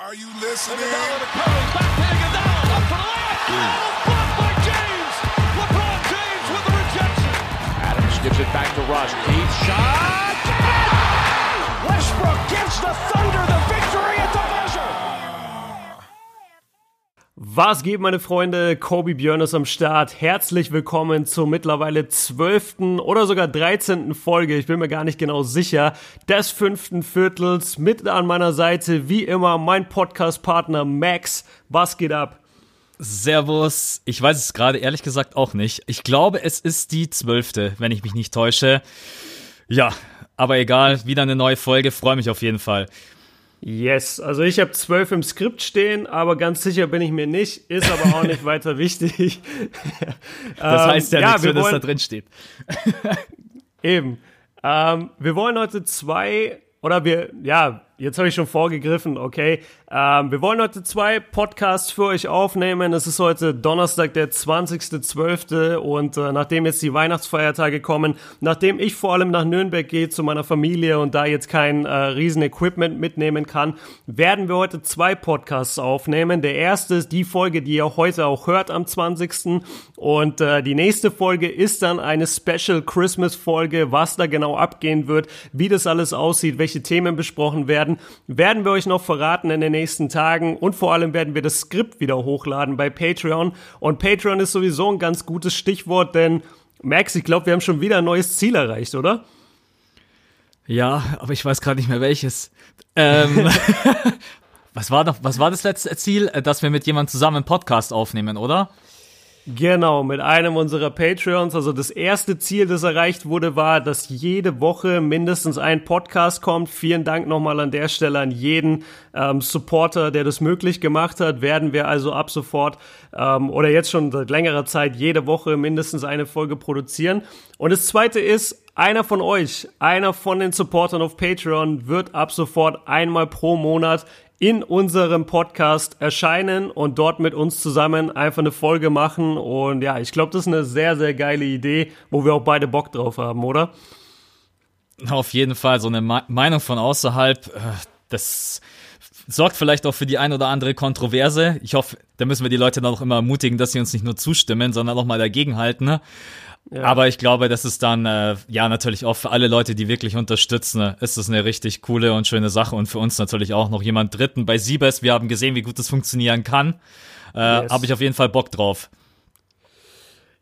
Are you listening? Iguodala to Curry, back to Iguodala, up for the layup. Oh, blocked by James. LeBron James with the rejection. Adams gives it back to Russ. Deep shot. Westbrook gives the Thunder the victory the Was geht, meine Freunde? Kobe Björn ist am Start. Herzlich willkommen zur mittlerweile zwölften oder sogar dreizehnten Folge, ich bin mir gar nicht genau sicher, des fünften Viertels. Mit an meiner Seite, wie immer, mein Podcast-Partner Max. Was geht ab? Servus. Ich weiß es gerade ehrlich gesagt auch nicht. Ich glaube, es ist die zwölfte, wenn ich mich nicht täusche. Ja, aber egal, wieder eine neue Folge, freue mich auf jeden Fall. Yes, also ich habe zwölf im Skript stehen, aber ganz sicher bin ich mir nicht, ist aber auch nicht weiter wichtig. Das heißt ja, Ähm, ja nichts, wenn es da drin steht. Eben. Ähm, wir wollen heute zwei, oder wir, ja, jetzt habe ich schon vorgegriffen, okay. Ähm, wir wollen heute zwei Podcasts für euch aufnehmen. Es ist heute Donnerstag, der 20.12. Und äh, nachdem jetzt die Weihnachtsfeiertage kommen, nachdem ich vor allem nach Nürnberg gehe zu meiner Familie und da jetzt kein äh, riesen Equipment mitnehmen kann, werden wir heute zwei Podcasts aufnehmen. Der erste ist die Folge, die ihr heute auch hört am 20. Und äh, die nächste Folge ist dann eine Special Christmas Folge, was da genau abgehen wird, wie das alles aussieht, welche Themen besprochen werden, werden wir euch noch verraten in den nächsten Tagen und vor allem werden wir das Skript wieder hochladen bei Patreon. Und Patreon ist sowieso ein ganz gutes Stichwort, denn Max, ich glaube, wir haben schon wieder ein neues Ziel erreicht, oder? Ja, aber ich weiß gerade nicht mehr welches. Ähm, was, war noch, was war das letzte Ziel? Äh, Dass wir mit jemandem zusammen einen Podcast aufnehmen, oder? Genau, mit einem unserer Patreons. Also das erste Ziel, das erreicht wurde, war, dass jede Woche mindestens ein Podcast kommt. Vielen Dank nochmal an der Stelle an jeden ähm, Supporter, der das möglich gemacht hat. Werden wir also ab sofort ähm, oder jetzt schon seit längerer Zeit jede Woche mindestens eine Folge produzieren. Und das zweite ist, einer von euch, einer von den Supportern auf Patreon wird ab sofort einmal pro Monat in unserem Podcast erscheinen und dort mit uns zusammen einfach eine Folge machen. Und ja, ich glaube, das ist eine sehr, sehr geile Idee, wo wir auch beide Bock drauf haben, oder? Auf jeden Fall so eine Me Meinung von außerhalb. äh, Das sorgt vielleicht auch für die ein oder andere Kontroverse. Ich hoffe, da müssen wir die Leute dann auch immer ermutigen, dass sie uns nicht nur zustimmen, sondern auch mal dagegenhalten. Ne? Aber ich glaube, das ist dann, äh, ja, natürlich auch für alle Leute, die wirklich unterstützen, ne, ist das eine richtig coole und schöne Sache. Und für uns natürlich auch noch jemand Dritten bei Siebes. Wir haben gesehen, wie gut das funktionieren kann. Äh, Yes. Habe ich auf jeden Fall Bock drauf.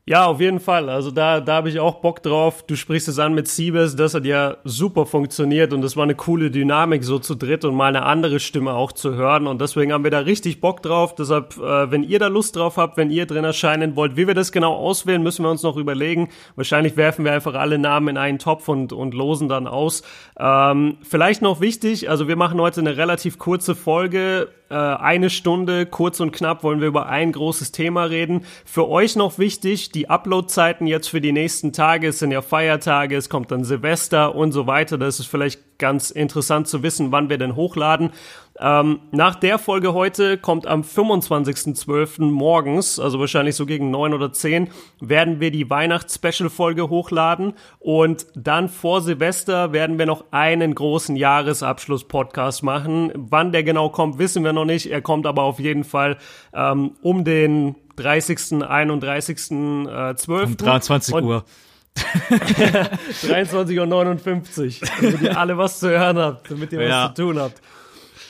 Ja, auf jeden Fall. Also da, da habe ich auch Bock drauf. Du sprichst es an mit Siebes, das hat ja super funktioniert und das war eine coole Dynamik so zu dritt und mal eine andere Stimme auch zu hören und deswegen haben wir da richtig Bock drauf. Deshalb, äh, wenn ihr da Lust drauf habt, wenn ihr drin erscheinen wollt, wie wir das genau auswählen, müssen wir uns noch überlegen. Wahrscheinlich werfen wir einfach alle Namen in einen Topf und, und losen dann aus. Ähm, vielleicht noch wichtig, also wir machen heute eine relativ kurze Folge, äh, eine Stunde, kurz und knapp wollen wir über ein großes Thema reden. Für euch noch wichtig, die Upload-Zeiten jetzt für die nächsten Tage, es sind ja Feiertage, es kommt dann Silvester und so weiter. Das ist vielleicht ganz interessant zu wissen, wann wir denn hochladen. Ähm, nach der Folge heute kommt am 25.12. morgens, also wahrscheinlich so gegen 9 oder 10, werden wir die Weihnachts-Special-Folge hochladen und dann vor Silvester werden wir noch einen großen Jahresabschluss-Podcast machen. Wann der genau kommt, wissen wir noch nicht. Er kommt aber auf jeden Fall ähm, um den 30., 31., äh, 12. Um 23 Und- Uhr. 23.59 Uhr, damit ihr alle was zu hören habt, damit ihr Ja. was zu tun habt.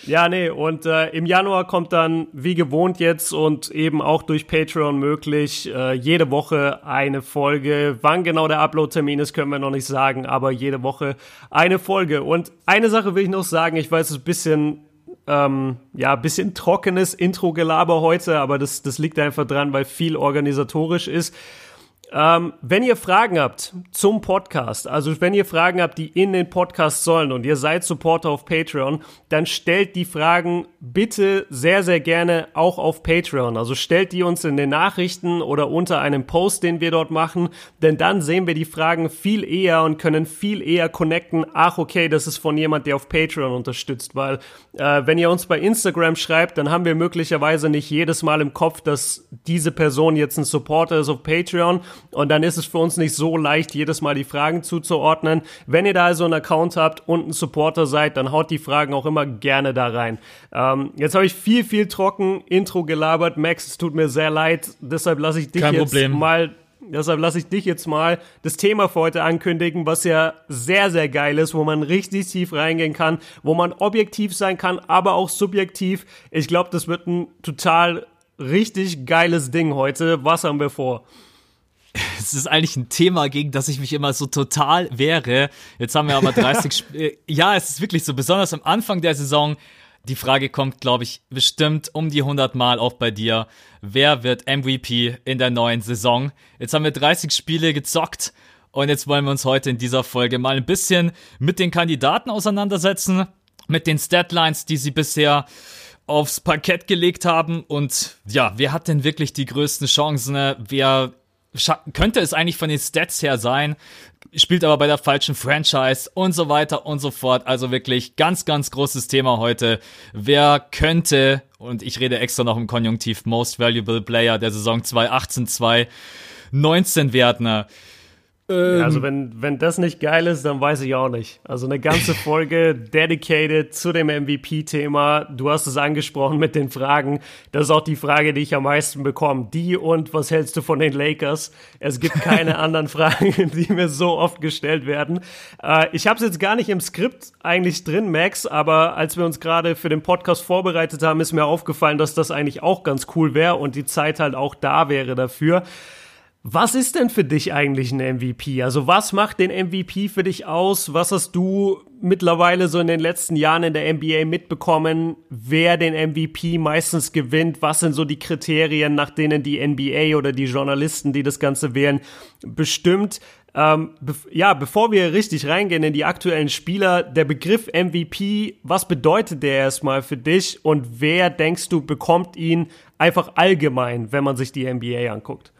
Ja, nee, und äh, im Januar kommt dann wie gewohnt jetzt und eben auch durch Patreon möglich äh, jede Woche eine Folge. Wann genau der Upload-Termin ist, können wir noch nicht sagen, aber jede Woche eine Folge. Und eine Sache will ich noch sagen, ich weiß, es ist ein bisschen ähm, ja, bisschen trockenes Intro-Gelaber heute, aber das, das liegt einfach dran, weil viel organisatorisch ist. Ähm, wenn ihr Fragen habt zum Podcast, also wenn ihr Fragen habt, die in den Podcast sollen und ihr seid Supporter auf Patreon, dann stellt die Fragen bitte sehr, sehr gerne auch auf Patreon. Also stellt die uns in den Nachrichten oder unter einem Post, den wir dort machen, denn dann sehen wir die Fragen viel eher und können viel eher connecten. Ach, okay, das ist von jemand, der auf Patreon unterstützt, weil äh, wenn ihr uns bei Instagram schreibt, dann haben wir möglicherweise nicht jedes Mal im Kopf, dass diese Person jetzt ein Supporter ist auf Patreon und dann ist es für uns nicht so leicht, jedes Mal die Fragen zuzuordnen. Wenn ihr da also einen Account habt und ein Supporter seid, dann haut die Fragen auch immer gerne da rein. Ähm, jetzt habe ich viel, viel trocken Intro gelabert. Max, es tut mir sehr leid, deshalb lasse ich dich Kein jetzt Problem. mal Deshalb lasse ich dich jetzt mal das Thema für heute ankündigen, was ja sehr, sehr geil ist, wo man richtig tief reingehen kann, wo man objektiv sein kann, aber auch subjektiv. Ich glaube, das wird ein total richtig geiles Ding heute. Was haben wir vor? Es ist eigentlich ein Thema, gegen das ich mich immer so total wehre. Jetzt haben wir aber 30 Spiele. Ja, es ist wirklich so, besonders am Anfang der Saison die Frage kommt, glaube ich, bestimmt um die 100 Mal auch bei dir. Wer wird MVP in der neuen Saison? Jetzt haben wir 30 Spiele gezockt und jetzt wollen wir uns heute in dieser Folge mal ein bisschen mit den Kandidaten auseinandersetzen, mit den Statlines, die sie bisher aufs Parkett gelegt haben und ja, wer hat denn wirklich die größten Chancen? Wer könnte es eigentlich von den Stats her sein, spielt aber bei der falschen Franchise und so weiter und so fort. Also wirklich ganz, ganz großes Thema heute. Wer könnte, und ich rede extra noch im Konjunktiv, Most Valuable Player der Saison 2018-2019 werden? Ähm, also wenn, wenn das nicht geil ist, dann weiß ich auch nicht. Also eine ganze Folge dedicated zu dem MVP-Thema. Du hast es angesprochen mit den Fragen. Das ist auch die Frage, die ich am meisten bekomme. Die und was hältst du von den Lakers? Es gibt keine anderen Fragen, die mir so oft gestellt werden. Äh, ich habe es jetzt gar nicht im Skript eigentlich drin, Max, aber als wir uns gerade für den Podcast vorbereitet haben, ist mir aufgefallen, dass das eigentlich auch ganz cool wäre und die Zeit halt auch da wäre dafür. Was ist denn für dich eigentlich ein MVP? Also was macht den MVP für dich aus? Was hast du mittlerweile so in den letzten Jahren in der NBA mitbekommen, wer den MVP meistens gewinnt? Was sind so die Kriterien, nach denen die NBA oder die Journalisten, die das Ganze wählen, bestimmt? Ähm, be ja, bevor wir richtig reingehen in die aktuellen Spieler, der Begriff MVP, was bedeutet der erstmal für dich und wer denkst du bekommt ihn einfach allgemein, wenn man sich die NBA anguckt?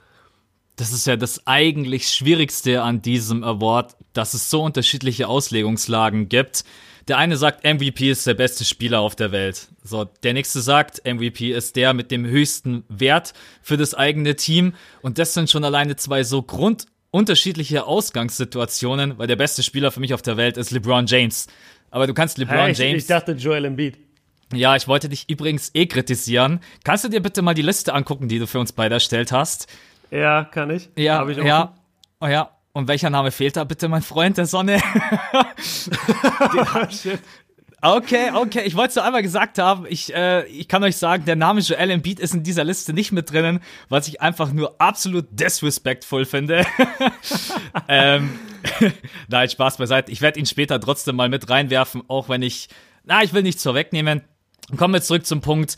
Das ist ja das eigentlich Schwierigste an diesem Award, dass es so unterschiedliche Auslegungslagen gibt. Der eine sagt, MVP ist der beste Spieler auf der Welt. So, der nächste sagt, MVP ist der mit dem höchsten Wert für das eigene Team. Und das sind schon alleine zwei so grundunterschiedliche Ausgangssituationen, weil der beste Spieler für mich auf der Welt ist LeBron James. Aber du kannst LeBron hey, James. Ich dachte Joel Embiid. Ja, ich wollte dich übrigens eh kritisieren. Kannst du dir bitte mal die Liste angucken, die du für uns beide erstellt hast? Ja, kann ich. Ja, Hab ich auch ja. Oh ja. Und welcher Name fehlt da bitte, mein Freund der Sonne? okay, okay. Ich wollte es nur einmal gesagt haben. Ich, äh, ich kann euch sagen, der Name Joel Embiid ist in dieser Liste nicht mit drinnen, was ich einfach nur absolut disrespectful finde. ähm, Nein, Spaß beiseite. Ich werde ihn später trotzdem mal mit reinwerfen, auch wenn ich, na, ich will nichts vorwegnehmen. Kommen wir zurück zum Punkt.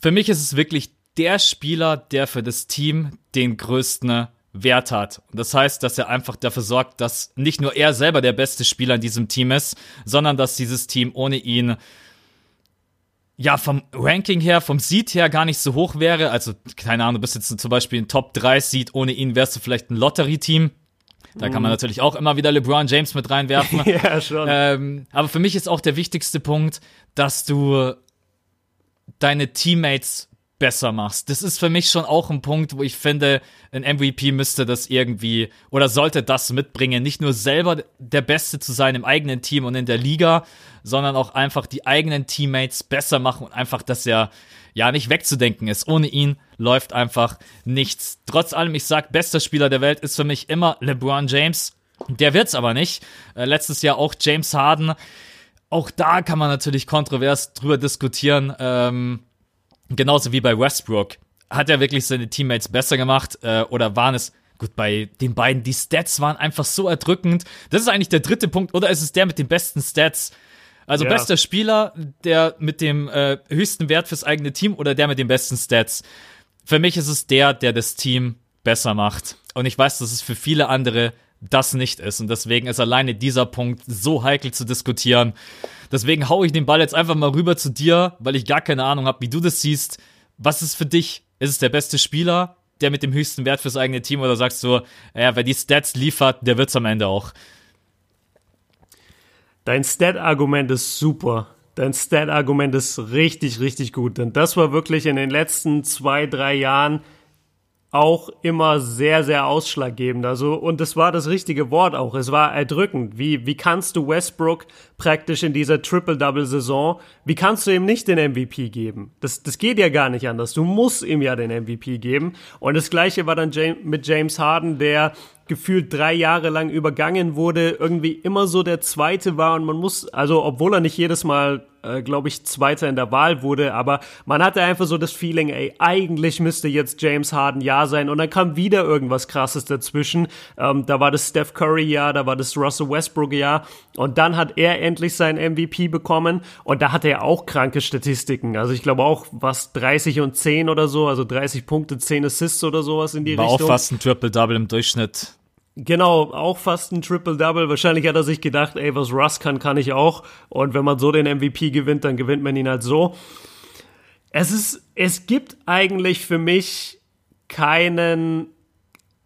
Für mich ist es wirklich der Spieler, der für das Team den größten Wert hat. Das heißt, dass er einfach dafür sorgt, dass nicht nur er selber der beste Spieler in diesem Team ist, sondern dass dieses Team ohne ihn ja, vom Ranking her, vom Seed her gar nicht so hoch wäre. Also, keine Ahnung, du bist jetzt zum Beispiel ein Top 3 Seed, ohne ihn wärst du vielleicht ein Lottery-Team. Da kann man natürlich auch immer wieder LeBron James mit reinwerfen. ja, schon. Ähm, aber für mich ist auch der wichtigste Punkt, dass du deine Teammates besser machst. Das ist für mich schon auch ein Punkt, wo ich finde, ein MVP müsste das irgendwie oder sollte das mitbringen, nicht nur selber der Beste zu sein im eigenen Team und in der Liga, sondern auch einfach die eigenen Teammates besser machen und einfach, dass er ja nicht wegzudenken ist. Ohne ihn läuft einfach nichts. Trotz allem, ich sag, bester Spieler der Welt ist für mich immer LeBron James. Der wird's aber nicht. Äh, letztes Jahr auch James Harden. Auch da kann man natürlich kontrovers drüber diskutieren. Ähm, genauso wie bei Westbrook. Hat er wirklich seine Teammates besser gemacht äh, oder waren es Gut, bei den beiden, die Stats waren einfach so erdrückend. Das ist eigentlich der dritte Punkt. Oder ist es der mit den besten Stats? Also Ja. bester Spieler, der mit dem äh, höchsten Wert fürs eigene Team oder der mit den besten Stats? Für mich ist es der, der das Team besser macht. Und ich weiß, dass es für viele andere das nicht ist. Und deswegen ist alleine dieser Punkt so heikel zu diskutieren. Deswegen hau ich den Ball jetzt einfach mal rüber zu dir, weil ich gar keine Ahnung habe, wie du das siehst. Was ist für dich? Ist es der beste Spieler, der mit dem höchsten Wert fürs eigene Team? Oder sagst du, ja, wer die Stats liefert, der wird's am Ende auch? Dein Stat-Argument ist super. Dein Stat-Argument ist richtig, richtig gut. Denn das war wirklich in den letzten zwei, drei Jahren auch immer sehr, sehr ausschlaggebend. Also, und das war das richtige Wort auch. Es war erdrückend. Wie, wie kannst du Westbrook praktisch in dieser Triple-Double-Saison, wie kannst du ihm nicht den MVP geben? Das, das geht ja gar nicht anders. Du musst ihm ja den MVP geben. Und das Gleiche war dann mit James Harden, der gefühlt drei Jahre lang übergangen wurde, irgendwie immer so der Zweite war und man muss, also obwohl er nicht jedes Mal, äh, glaube ich, Zweiter in der Wahl wurde, aber man hatte einfach so das Feeling, ey, eigentlich müsste jetzt James Harden ja sein und dann kam wieder irgendwas Krasses dazwischen. Ähm, da war das Steph Curry ja, da war das Russell Westbrook ja und dann hat er endlich sein MVP bekommen und da hatte er auch kranke Statistiken. Also ich glaube auch was 30 und 10 oder so, also 30 Punkte, 10 Assists oder sowas in die war Richtung. War auch fast ein Triple-Double im Durchschnitt. Genau, auch fast ein Triple-Double. Wahrscheinlich hat er sich gedacht, ey, was Russ kann, kann ich auch. Und wenn man so den MVP gewinnt, dann gewinnt man ihn halt so. Es ist, es gibt eigentlich für mich keinen,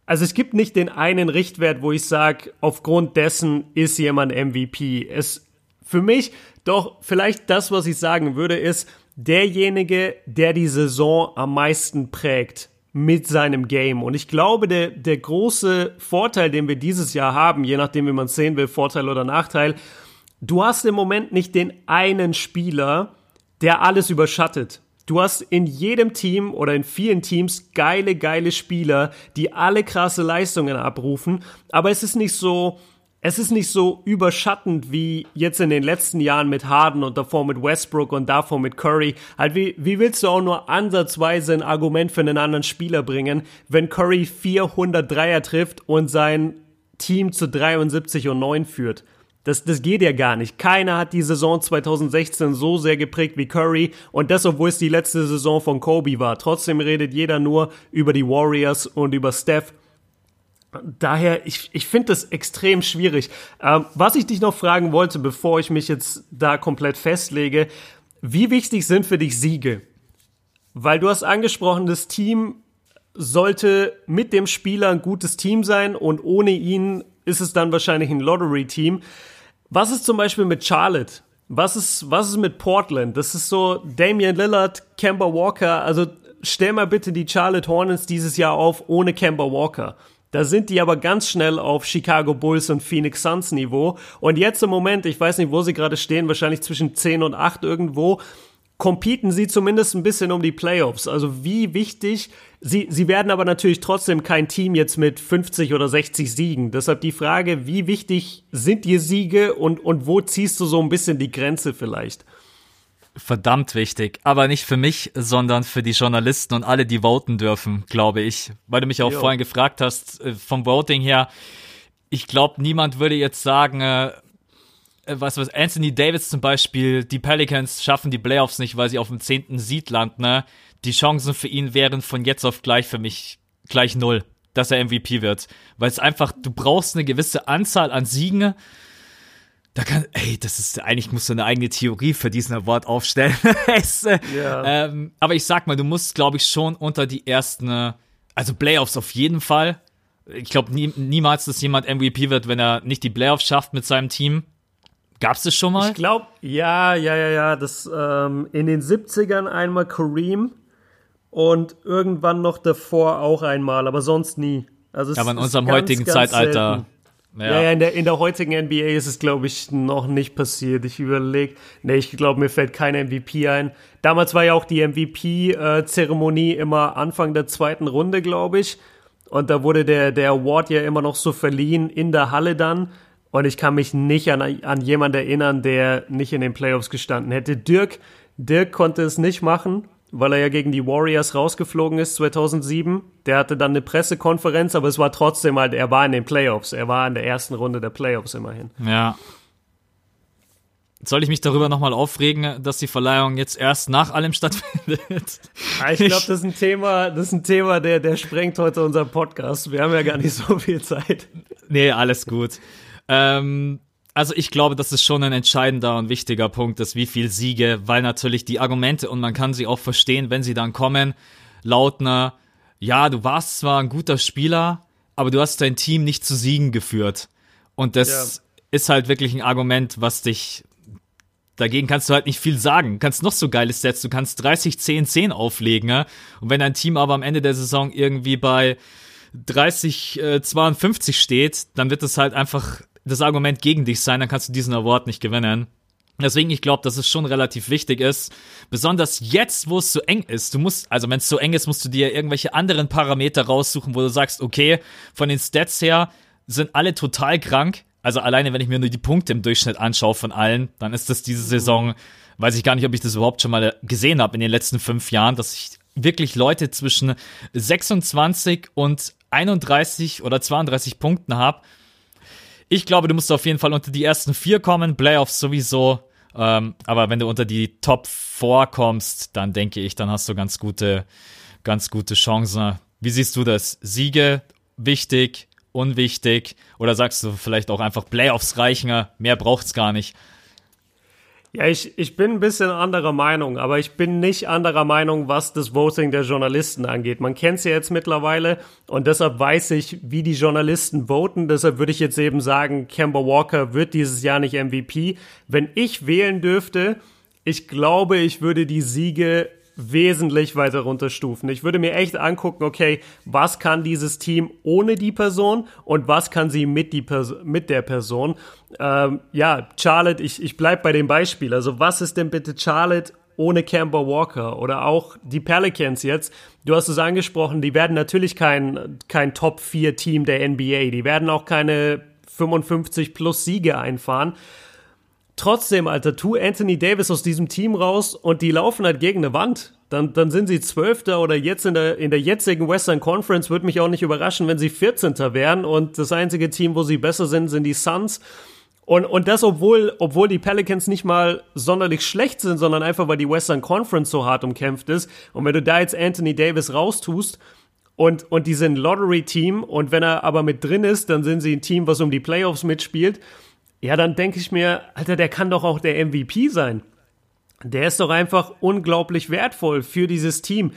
also es gibt nicht den einen Richtwert, wo ich sage, aufgrund dessen ist jemand MVP. Es, für mich, doch, vielleicht das, was ich sagen würde, ist, derjenige, der die Saison am meisten prägt mit seinem Game. Und ich glaube, der, der große Vorteil, den wir dieses Jahr haben, je nachdem, wie man es sehen will, Vorteil oder Nachteil, du hast im Moment nicht den einen Spieler, der alles überschattet. Du hast in jedem Team oder in vielen Teams geile, geile Spieler, die alle krasse Leistungen abrufen, aber es ist nicht so, es ist nicht so überschattend wie jetzt in den letzten Jahren mit Harden und davor mit Westbrook und davor mit Curry. Halt, wie, wie willst du auch nur ansatzweise ein Argument für einen anderen Spieler bringen, wenn Curry 400 Dreier trifft und sein Team zu 73 und 9 führt? Das, das geht ja gar nicht. Keiner hat die Saison 2016 so sehr geprägt wie Curry und das, obwohl es die letzte Saison von Kobe war. Trotzdem redet jeder nur über die Warriors und über Steph Daher, ich, ich finde das extrem schwierig. Ähm, was ich dich noch fragen wollte, bevor ich mich jetzt da komplett festlege, wie wichtig sind für dich Siege? Weil du hast angesprochen, das Team sollte mit dem Spieler ein gutes Team sein und ohne ihn ist es dann wahrscheinlich ein Lottery-Team. Was ist zum Beispiel mit Charlotte? Was ist, was ist mit Portland? Das ist so Damian Lillard, Kemba Walker. Also stell mal bitte die Charlotte Hornets dieses Jahr auf ohne Kemba Walker. Da sind die aber ganz schnell auf Chicago Bulls und Phoenix Suns Niveau. Und jetzt im Moment, ich weiß nicht, wo sie gerade stehen, wahrscheinlich zwischen 10 und 8 irgendwo, competen sie zumindest ein bisschen um die Playoffs. Also wie wichtig, sie, sie werden aber natürlich trotzdem kein Team jetzt mit 50 oder 60 Siegen. Deshalb die Frage, wie wichtig sind dir Siege und, und wo ziehst du so ein bisschen die Grenze vielleicht? Verdammt wichtig. Aber nicht für mich, sondern für die Journalisten und alle, die voten dürfen, glaube ich. Weil du mich auch jo. vorhin gefragt hast, äh, vom Voting her, ich glaube, niemand würde jetzt sagen, äh, äh, was was Anthony Davis zum Beispiel, die Pelicans schaffen die Playoffs nicht, weil sie auf dem zehnten Seed landen. Ne? Die Chancen für ihn wären von jetzt auf gleich für mich gleich null, dass er MVP wird. Weil es einfach, du brauchst eine gewisse Anzahl an Siegen da kann, ey, das ist, eigentlich musst du eine eigene Theorie für diesen Award aufstellen. es, yeah. ähm, aber ich sag mal, du musst, glaube ich, schon unter die ersten, also Playoffs auf jeden Fall. Ich glaube nie, niemals, dass jemand MVP wird, wenn er nicht die Playoffs schafft mit seinem Team. Gab's das schon mal? Ich glaube, ja, ja, ja, ja. Das ähm, in den 70ern einmal Kareem und irgendwann noch davor auch einmal, aber sonst nie. Also aber in unserem ganz, heutigen ganz Zeitalter selten. Ja, ja, ja in, der, in der heutigen NBA ist es, glaube ich, noch nicht passiert. Ich überlege, nee, ich glaube, mir fällt kein MVP ein. Damals war ja auch die MVP-Zeremonie immer Anfang der zweiten Runde, glaube ich. Und da wurde der, der Award ja immer noch so verliehen in der Halle dann. Und ich kann mich nicht an, an jemanden erinnern, der nicht in den Playoffs gestanden hätte. Dirk, Dirk konnte es nicht machen, weil er ja gegen die Warriors rausgeflogen ist 2007. Der hatte dann eine Pressekonferenz, aber es war trotzdem halt, er war in den Playoffs. Er war in der ersten Runde der Playoffs immerhin. Ja. Soll ich mich darüber nochmal aufregen, dass die Verleihung jetzt erst nach allem stattfindet? Ja, ich glaube, das ist ein Thema, das ist ein Thema, der, der sprengt heute unseren Podcast. Wir haben ja gar nicht so viel Zeit. Nee, alles gut. Ähm, also ich glaube, das ist schon ein entscheidender und wichtiger Punkt, dass wie viel Siege, weil natürlich die Argumente und man kann sie auch verstehen, wenn sie dann kommen, lauten, ja, du warst zwar ein guter Spieler, aber du hast dein Team nicht zu Siegen geführt. Und das ja. ist halt wirklich ein Argument, was dich Dagegen kannst du halt nicht viel sagen. Du kannst noch so geile Sets, du kannst 30, 10, 10 auflegen. Ja? Und wenn dein Team aber am Ende der Saison irgendwie bei 30, äh, 52 steht, dann wird es halt einfach das Argument gegen dich sein, dann kannst du diesen Award nicht gewinnen. Deswegen, ich glaube, dass es schon relativ wichtig ist, besonders jetzt, wo es so eng ist. Du musst, also wenn es so eng ist, musst du dir irgendwelche anderen Parameter raussuchen, wo du sagst, okay, von den Stats her sind alle total krank. Also alleine, wenn ich mir nur die Punkte im Durchschnitt anschaue von allen, dann ist das diese Saison, weiß ich gar nicht, ob ich das überhaupt schon mal gesehen habe in den letzten fünf Jahren, dass ich wirklich Leute zwischen 26 und 31 oder 32 Punkten habe ich glaube, du musst auf jeden Fall unter die ersten vier kommen, Playoffs sowieso. Ähm, aber wenn du unter die Top 4 kommst, dann denke ich, dann hast du ganz gute, ganz gute Chancen. Wie siehst du das? Siege wichtig, unwichtig? Oder sagst du vielleicht auch einfach Playoffs reichen, mehr braucht's gar nicht? Ja, ich, ich bin ein bisschen anderer Meinung, aber ich bin nicht anderer Meinung, was das Voting der Journalisten angeht. Man kennt es ja jetzt mittlerweile und deshalb weiß ich, wie die Journalisten voten. Deshalb würde ich jetzt eben sagen, Kemba Walker wird dieses Jahr nicht MVP. Wenn ich wählen dürfte, ich glaube, ich würde die Siege wesentlich weiter runterstufen. Ich würde mir echt angucken, okay, was kann dieses Team ohne die Person und was kann sie mit, die Pers mit der Person. Ähm, ja, Charlotte, ich, ich bleib bei dem Beispiel. Also was ist denn bitte Charlotte ohne Camber Walker oder auch die Pelicans jetzt. Du hast es angesprochen, die werden natürlich kein, kein Top 4 Team der NBA. Die werden auch keine 55 plus Siege einfahren. Trotzdem, Alter, tu Anthony Davis aus diesem Team raus und die laufen halt gegen eine Wand. Dann, dann sind sie Zwölfter oder jetzt in der, in der jetzigen Western Conference würde mich auch nicht überraschen, wenn sie 14. wären und das einzige Team, wo sie besser sind, sind die Suns. Und, und das, obwohl, obwohl die Pelicans nicht mal sonderlich schlecht sind, sondern einfach, weil die Western Conference so hart umkämpft ist. Und wenn du da jetzt Anthony Davis raustust, und, und die sind Lottery-Team und wenn er aber mit drin ist, dann sind sie ein Team, was um die Playoffs mitspielt ja, dann denke ich mir, Alter, der kann doch auch der MVP sein. Der ist doch einfach unglaublich wertvoll für dieses Team.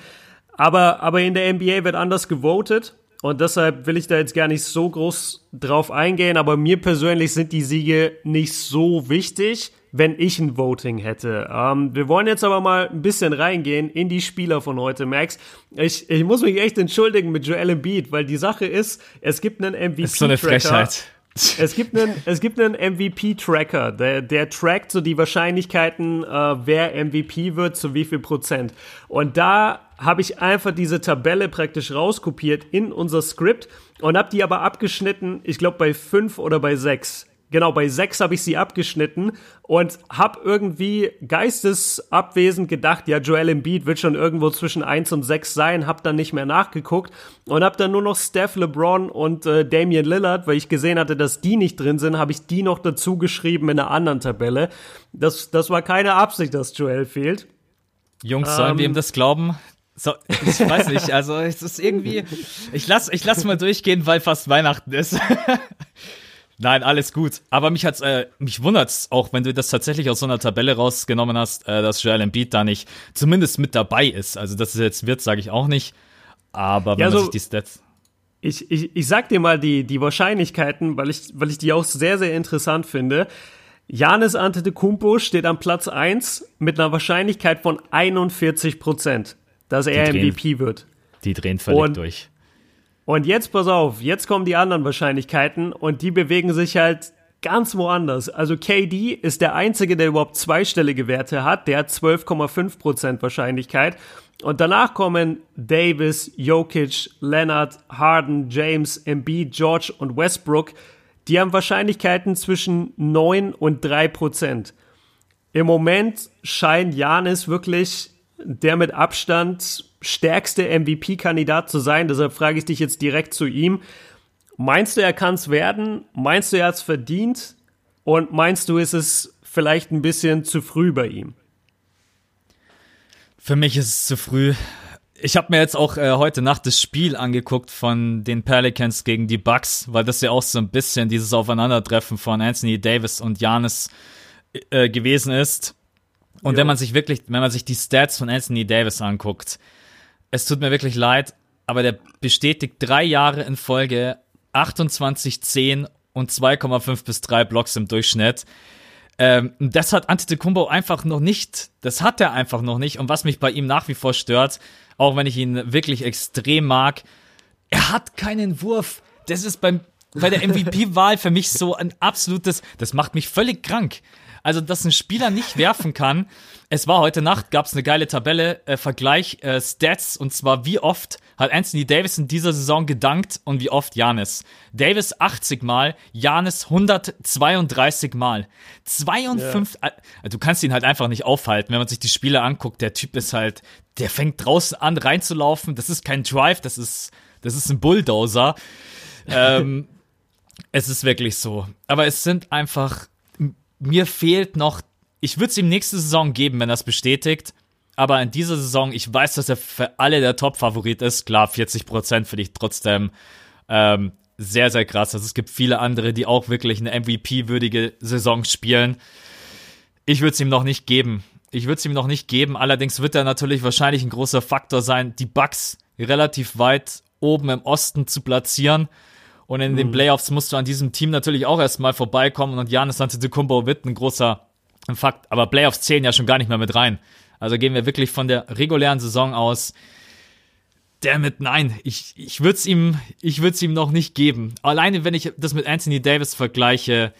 Aber, aber in der NBA wird anders gewotet. Und deshalb will ich da jetzt gar nicht so groß drauf eingehen. Aber mir persönlich sind die Siege nicht so wichtig, wenn ich ein Voting hätte. Ähm, wir wollen jetzt aber mal ein bisschen reingehen in die Spieler von heute, Max. Ich, ich muss mich echt entschuldigen mit Joel Embiid, weil die Sache ist, es gibt einen MVP-Tracker. Das ist so eine Frechheit. Es gibt einen, es gibt einen MVP-Tracker, der, der trackt so die Wahrscheinlichkeiten, äh, wer MVP wird, zu wie viel Prozent. Und da habe ich einfach diese Tabelle praktisch rauskopiert in unser Skript und habe die aber abgeschnitten, ich glaube bei fünf oder bei sechs. Genau, bei sechs habe ich sie abgeschnitten und habe irgendwie geistesabwesend gedacht, ja, Joel Embiid wird schon irgendwo zwischen eins und sechs sein, habe dann nicht mehr nachgeguckt und habe dann nur noch Steph LeBron und äh, Damian Lillard, weil ich gesehen hatte, dass die nicht drin sind, habe ich die noch dazu geschrieben in einer anderen Tabelle. Das, das war keine Absicht, dass Joel fehlt. Jungs, sollen ähm, wir ihm das glauben? So, ich weiß nicht, also es ist irgendwie, ich lass, ich lass mal durchgehen, weil fast Weihnachten ist. Nein, alles gut. Aber mich hat's, äh, mich wundert's auch, wenn du das tatsächlich aus so einer Tabelle rausgenommen hast, äh, dass Joel Embiid da nicht zumindest mit dabei ist. Also, dass es jetzt wird, sage ich auch nicht. Aber wenn ja, man sich die Stats ich, ich, ich sag dir mal die, die Wahrscheinlichkeiten, weil ich, weil ich die auch sehr, sehr interessant finde. Janis Antetokounmpo steht am Platz 1 mit einer Wahrscheinlichkeit von 41 Prozent, dass er drehen, MVP wird. Die drehen völlig Und durch. Und jetzt pass auf, jetzt kommen die anderen Wahrscheinlichkeiten und die bewegen sich halt ganz woanders. Also KD ist der einzige, der überhaupt zweistellige Werte hat. Der hat 12,5% Wahrscheinlichkeit. Und danach kommen Davis, Jokic, Leonard, Harden, James, Embiid, George und Westbrook. Die haben Wahrscheinlichkeiten zwischen 9 und 3%. Im Moment scheint Janis wirklich der mit Abstand stärkste MVP-Kandidat zu sein. Deshalb frage ich dich jetzt direkt zu ihm. Meinst du, er kann es werden? Meinst du, er hat es verdient? Und meinst du, ist es vielleicht ein bisschen zu früh bei ihm? Für mich ist es zu früh. Ich habe mir jetzt auch äh, heute Nacht das Spiel angeguckt von den Pelicans gegen die Bucks, weil das ja auch so ein bisschen dieses Aufeinandertreffen von Anthony Davis und Janis äh, gewesen ist. Und jo. wenn man sich wirklich, wenn man sich die Stats von Anthony Davis anguckt, es tut mir wirklich leid, aber der bestätigt drei Jahre in Folge 28, 10 und 2,5 bis 3 Blocks im Durchschnitt. Ähm, das hat Antetokounmpo einfach noch nicht, das hat er einfach noch nicht. Und was mich bei ihm nach wie vor stört, auch wenn ich ihn wirklich extrem mag, er hat keinen Wurf. Das ist beim, bei der MVP-Wahl für mich so ein absolutes, das macht mich völlig krank. Also, dass ein Spieler nicht werfen kann. Es war heute Nacht, gab es eine geile Tabelle, äh, Vergleich äh, Stats, und zwar wie oft hat Anthony Davis in dieser Saison gedankt und wie oft Janis. Davis 80 Mal, Janis 132 Mal. 52, ja. äh, du kannst ihn halt einfach nicht aufhalten, wenn man sich die Spiele anguckt. Der Typ ist halt, der fängt draußen an reinzulaufen. Das ist kein Drive, das ist, das ist ein Bulldozer. ähm, es ist wirklich so. Aber es sind einfach mir fehlt noch, ich würde es ihm nächste Saison geben, wenn er es bestätigt. Aber in dieser Saison, ich weiß, dass er für alle der Top-Favorit ist. Klar, 40 Prozent finde ich trotzdem ähm, sehr, sehr krass. Also es gibt viele andere, die auch wirklich eine MVP-würdige Saison spielen. Ich würde es ihm noch nicht geben. Ich würde es ihm noch nicht geben. Allerdings wird er natürlich wahrscheinlich ein großer Faktor sein, die Bucks relativ weit oben im Osten zu platzieren. Und in mhm. den Playoffs musst du an diesem Team natürlich auch erstmal vorbeikommen und Janis Antetokounmpo wird ein großer Fakt. Aber Playoffs zählen ja schon gar nicht mehr mit rein. Also gehen wir wirklich von der regulären Saison aus. Damit, nein, ich, ich würde es ihm, ich würde ihm noch nicht geben. Alleine, wenn ich das mit Anthony Davis vergleiche,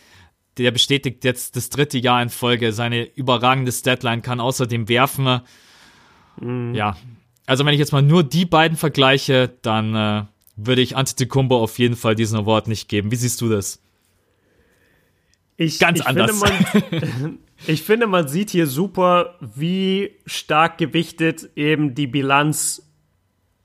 der bestätigt jetzt das dritte Jahr in Folge seine überragende Statline, kann außerdem werfen. Mhm. Ja, also wenn ich jetzt mal nur die beiden vergleiche, dann äh, würde ich Antetokounmpo auf jeden Fall diesen Award nicht geben. Wie siehst du das? Ich, Ganz ich anders. Finde man, ich finde, man sieht hier super, wie stark gewichtet eben die Bilanz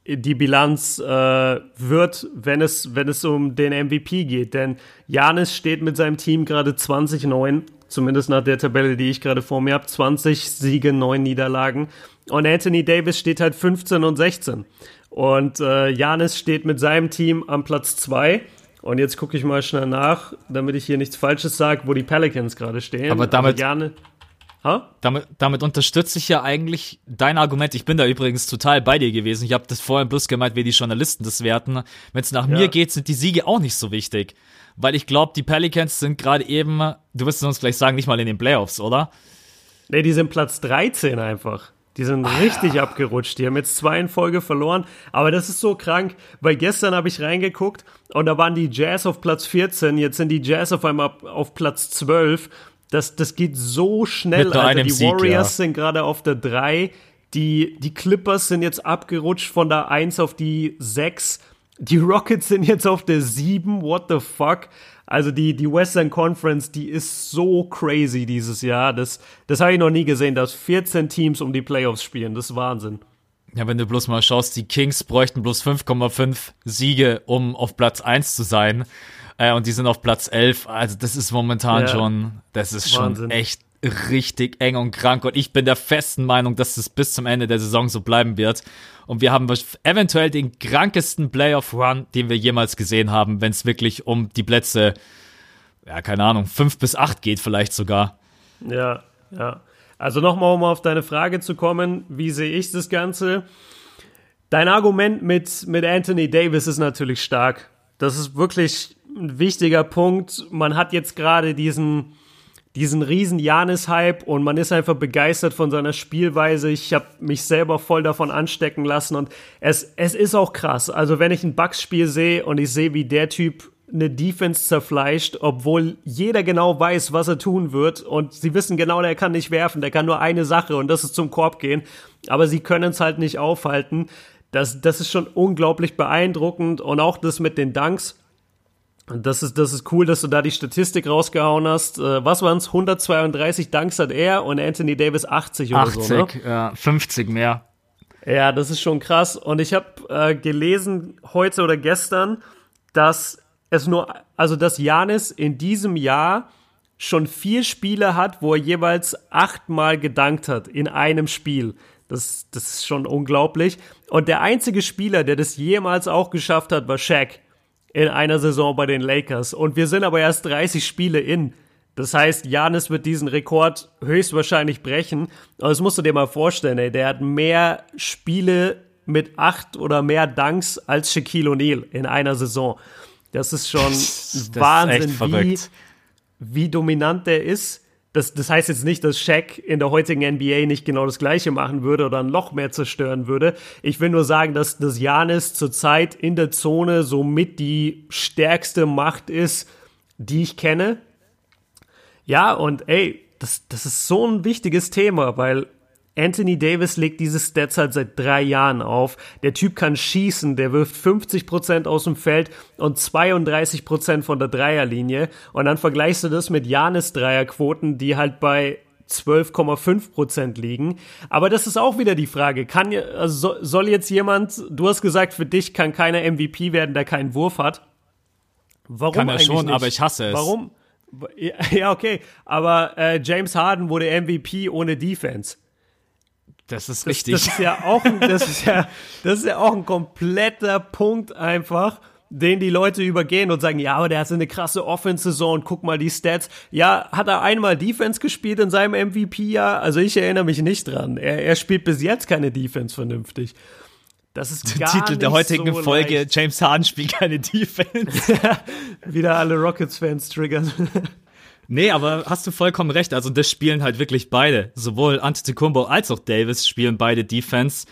die Bilanz äh, wird, wenn es, wenn es um den MVP geht. Denn Janis steht mit seinem Team gerade 20-9, zumindest nach der Tabelle, die ich gerade vor mir habe. 20 Siege, 9 Niederlagen. Und Anthony Davis steht halt 15 und 16. Und äh, Janis steht mit seinem Team am Platz 2. Und jetzt gucke ich mal schnell nach, damit ich hier nichts Falsches sage, wo die Pelicans gerade stehen. Aber damit, gerne. Ha? Damit, damit unterstütze ich ja eigentlich dein Argument. Ich bin da übrigens total bei dir gewesen. Ich habe das vorhin bloß gemeint, wie die Journalisten das werten. Wenn es nach ja. mir geht, sind die Siege auch nicht so wichtig. Weil ich glaube, die Pelicans sind gerade eben, du wirst es uns gleich sagen, nicht mal in den Playoffs, oder? Nee, die sind Platz 13 einfach. Die sind ah. richtig abgerutscht. Die haben jetzt zwei in Folge verloren. Aber das ist so krank, weil gestern habe ich reingeguckt und da waren die Jazz auf Platz 14. Jetzt sind die Jazz auf einmal auf Platz 12. Das, das geht so schnell. Mit Alter. Die Sieg, Warriors ja. sind gerade auf der 3. Die, die Clippers sind jetzt abgerutscht von der 1 auf die 6. Die Rockets sind jetzt auf der 7. What the fuck? Also die, die Western Conference, die ist so crazy dieses Jahr. Das, das habe ich noch nie gesehen, dass 14 Teams um die Playoffs spielen. Das ist Wahnsinn. Ja, wenn du bloß mal schaust, die Kings bräuchten bloß 5,5 Siege, um auf Platz 1 zu sein. Äh, und die sind auf Platz 11. Also das ist momentan ja. schon, das ist Wahnsinn. schon echt richtig eng und krank. Und ich bin der festen Meinung, dass es bis zum Ende der Saison so bleiben wird. Und wir haben eventuell den krankesten Playoff-Run, den wir jemals gesehen haben, wenn es wirklich um die Plätze, ja, keine Ahnung, fünf bis acht geht vielleicht sogar. Ja, ja. Also nochmal, um auf deine Frage zu kommen, wie sehe ich das Ganze? Dein Argument mit, mit Anthony Davis ist natürlich stark. Das ist wirklich ein wichtiger Punkt. Man hat jetzt gerade diesen, diesen riesen Janis-Hype und man ist einfach begeistert von seiner Spielweise. Ich habe mich selber voll davon anstecken lassen und es, es ist auch krass. Also wenn ich ein Bucks-Spiel sehe und ich sehe, wie der Typ eine Defense zerfleischt, obwohl jeder genau weiß, was er tun wird und sie wissen genau, der kann nicht werfen, der kann nur eine Sache und das ist zum Korb gehen, aber sie können es halt nicht aufhalten. Das, das ist schon unglaublich beeindruckend und auch das mit den Dunks das ist, das ist cool, dass du da die Statistik rausgehauen hast. Äh, was waren es? 132 Dunks hat er und Anthony Davis 80 oder 80, so, ne? ja, 50 mehr. Ja, das ist schon krass. Und ich habe äh, gelesen heute oder gestern, dass es nur, also dass Janis in diesem Jahr schon vier Spiele hat, wo er jeweils achtmal gedankt hat in einem Spiel. Das, das ist schon unglaublich. Und der einzige Spieler, der das jemals auch geschafft hat, war Shaq in einer Saison bei den Lakers. Und wir sind aber erst 30 Spiele in. Das heißt, Janis wird diesen Rekord höchstwahrscheinlich brechen. Und das musst du dir mal vorstellen, ey. Der hat mehr Spiele mit acht oder mehr Dunks als Shaquille O'Neal in einer Saison. Das ist schon das Wahnsinn, ist wie, wie dominant der ist. Das, das heißt jetzt nicht, dass Shaq in der heutigen NBA nicht genau das Gleiche machen würde oder ein Loch mehr zerstören würde. Ich will nur sagen, dass, dass Janis zurzeit in der Zone somit die stärkste Macht ist, die ich kenne. Ja, und ey, das, das ist so ein wichtiges Thema, weil Anthony Davis legt diese Stats halt seit drei Jahren auf. Der Typ kann schießen, der wirft 50% aus dem Feld und 32% von der Dreierlinie. Und dann vergleichst du das mit Janis Dreierquoten, die halt bei 12,5% liegen. Aber das ist auch wieder die Frage. Kann, also soll jetzt jemand, du hast gesagt, für dich kann keiner MVP werden, der keinen Wurf hat. Warum kann er schon, nicht? aber ich hasse es. Warum? Ja, okay. Aber äh, James Harden wurde MVP ohne Defense. Das ist richtig. Das, das, ist ja auch, das ist ja, das ist ja auch ein kompletter Punkt einfach, den die Leute übergehen und sagen, ja, aber der hat so eine krasse Offense-Saison guck mal die Stats. Ja, hat er einmal Defense gespielt in seinem MVP-Jahr? Also ich erinnere mich nicht dran. Er, er spielt bis jetzt keine Defense vernünftig. Das ist der Titel der heutigen so Folge: leicht. James Harden spielt keine Defense. Wieder alle Rockets-Fans triggern. Nee, aber hast du vollkommen recht. Also das spielen halt wirklich beide. Sowohl Antetokounmpo als auch Davis spielen beide Defense.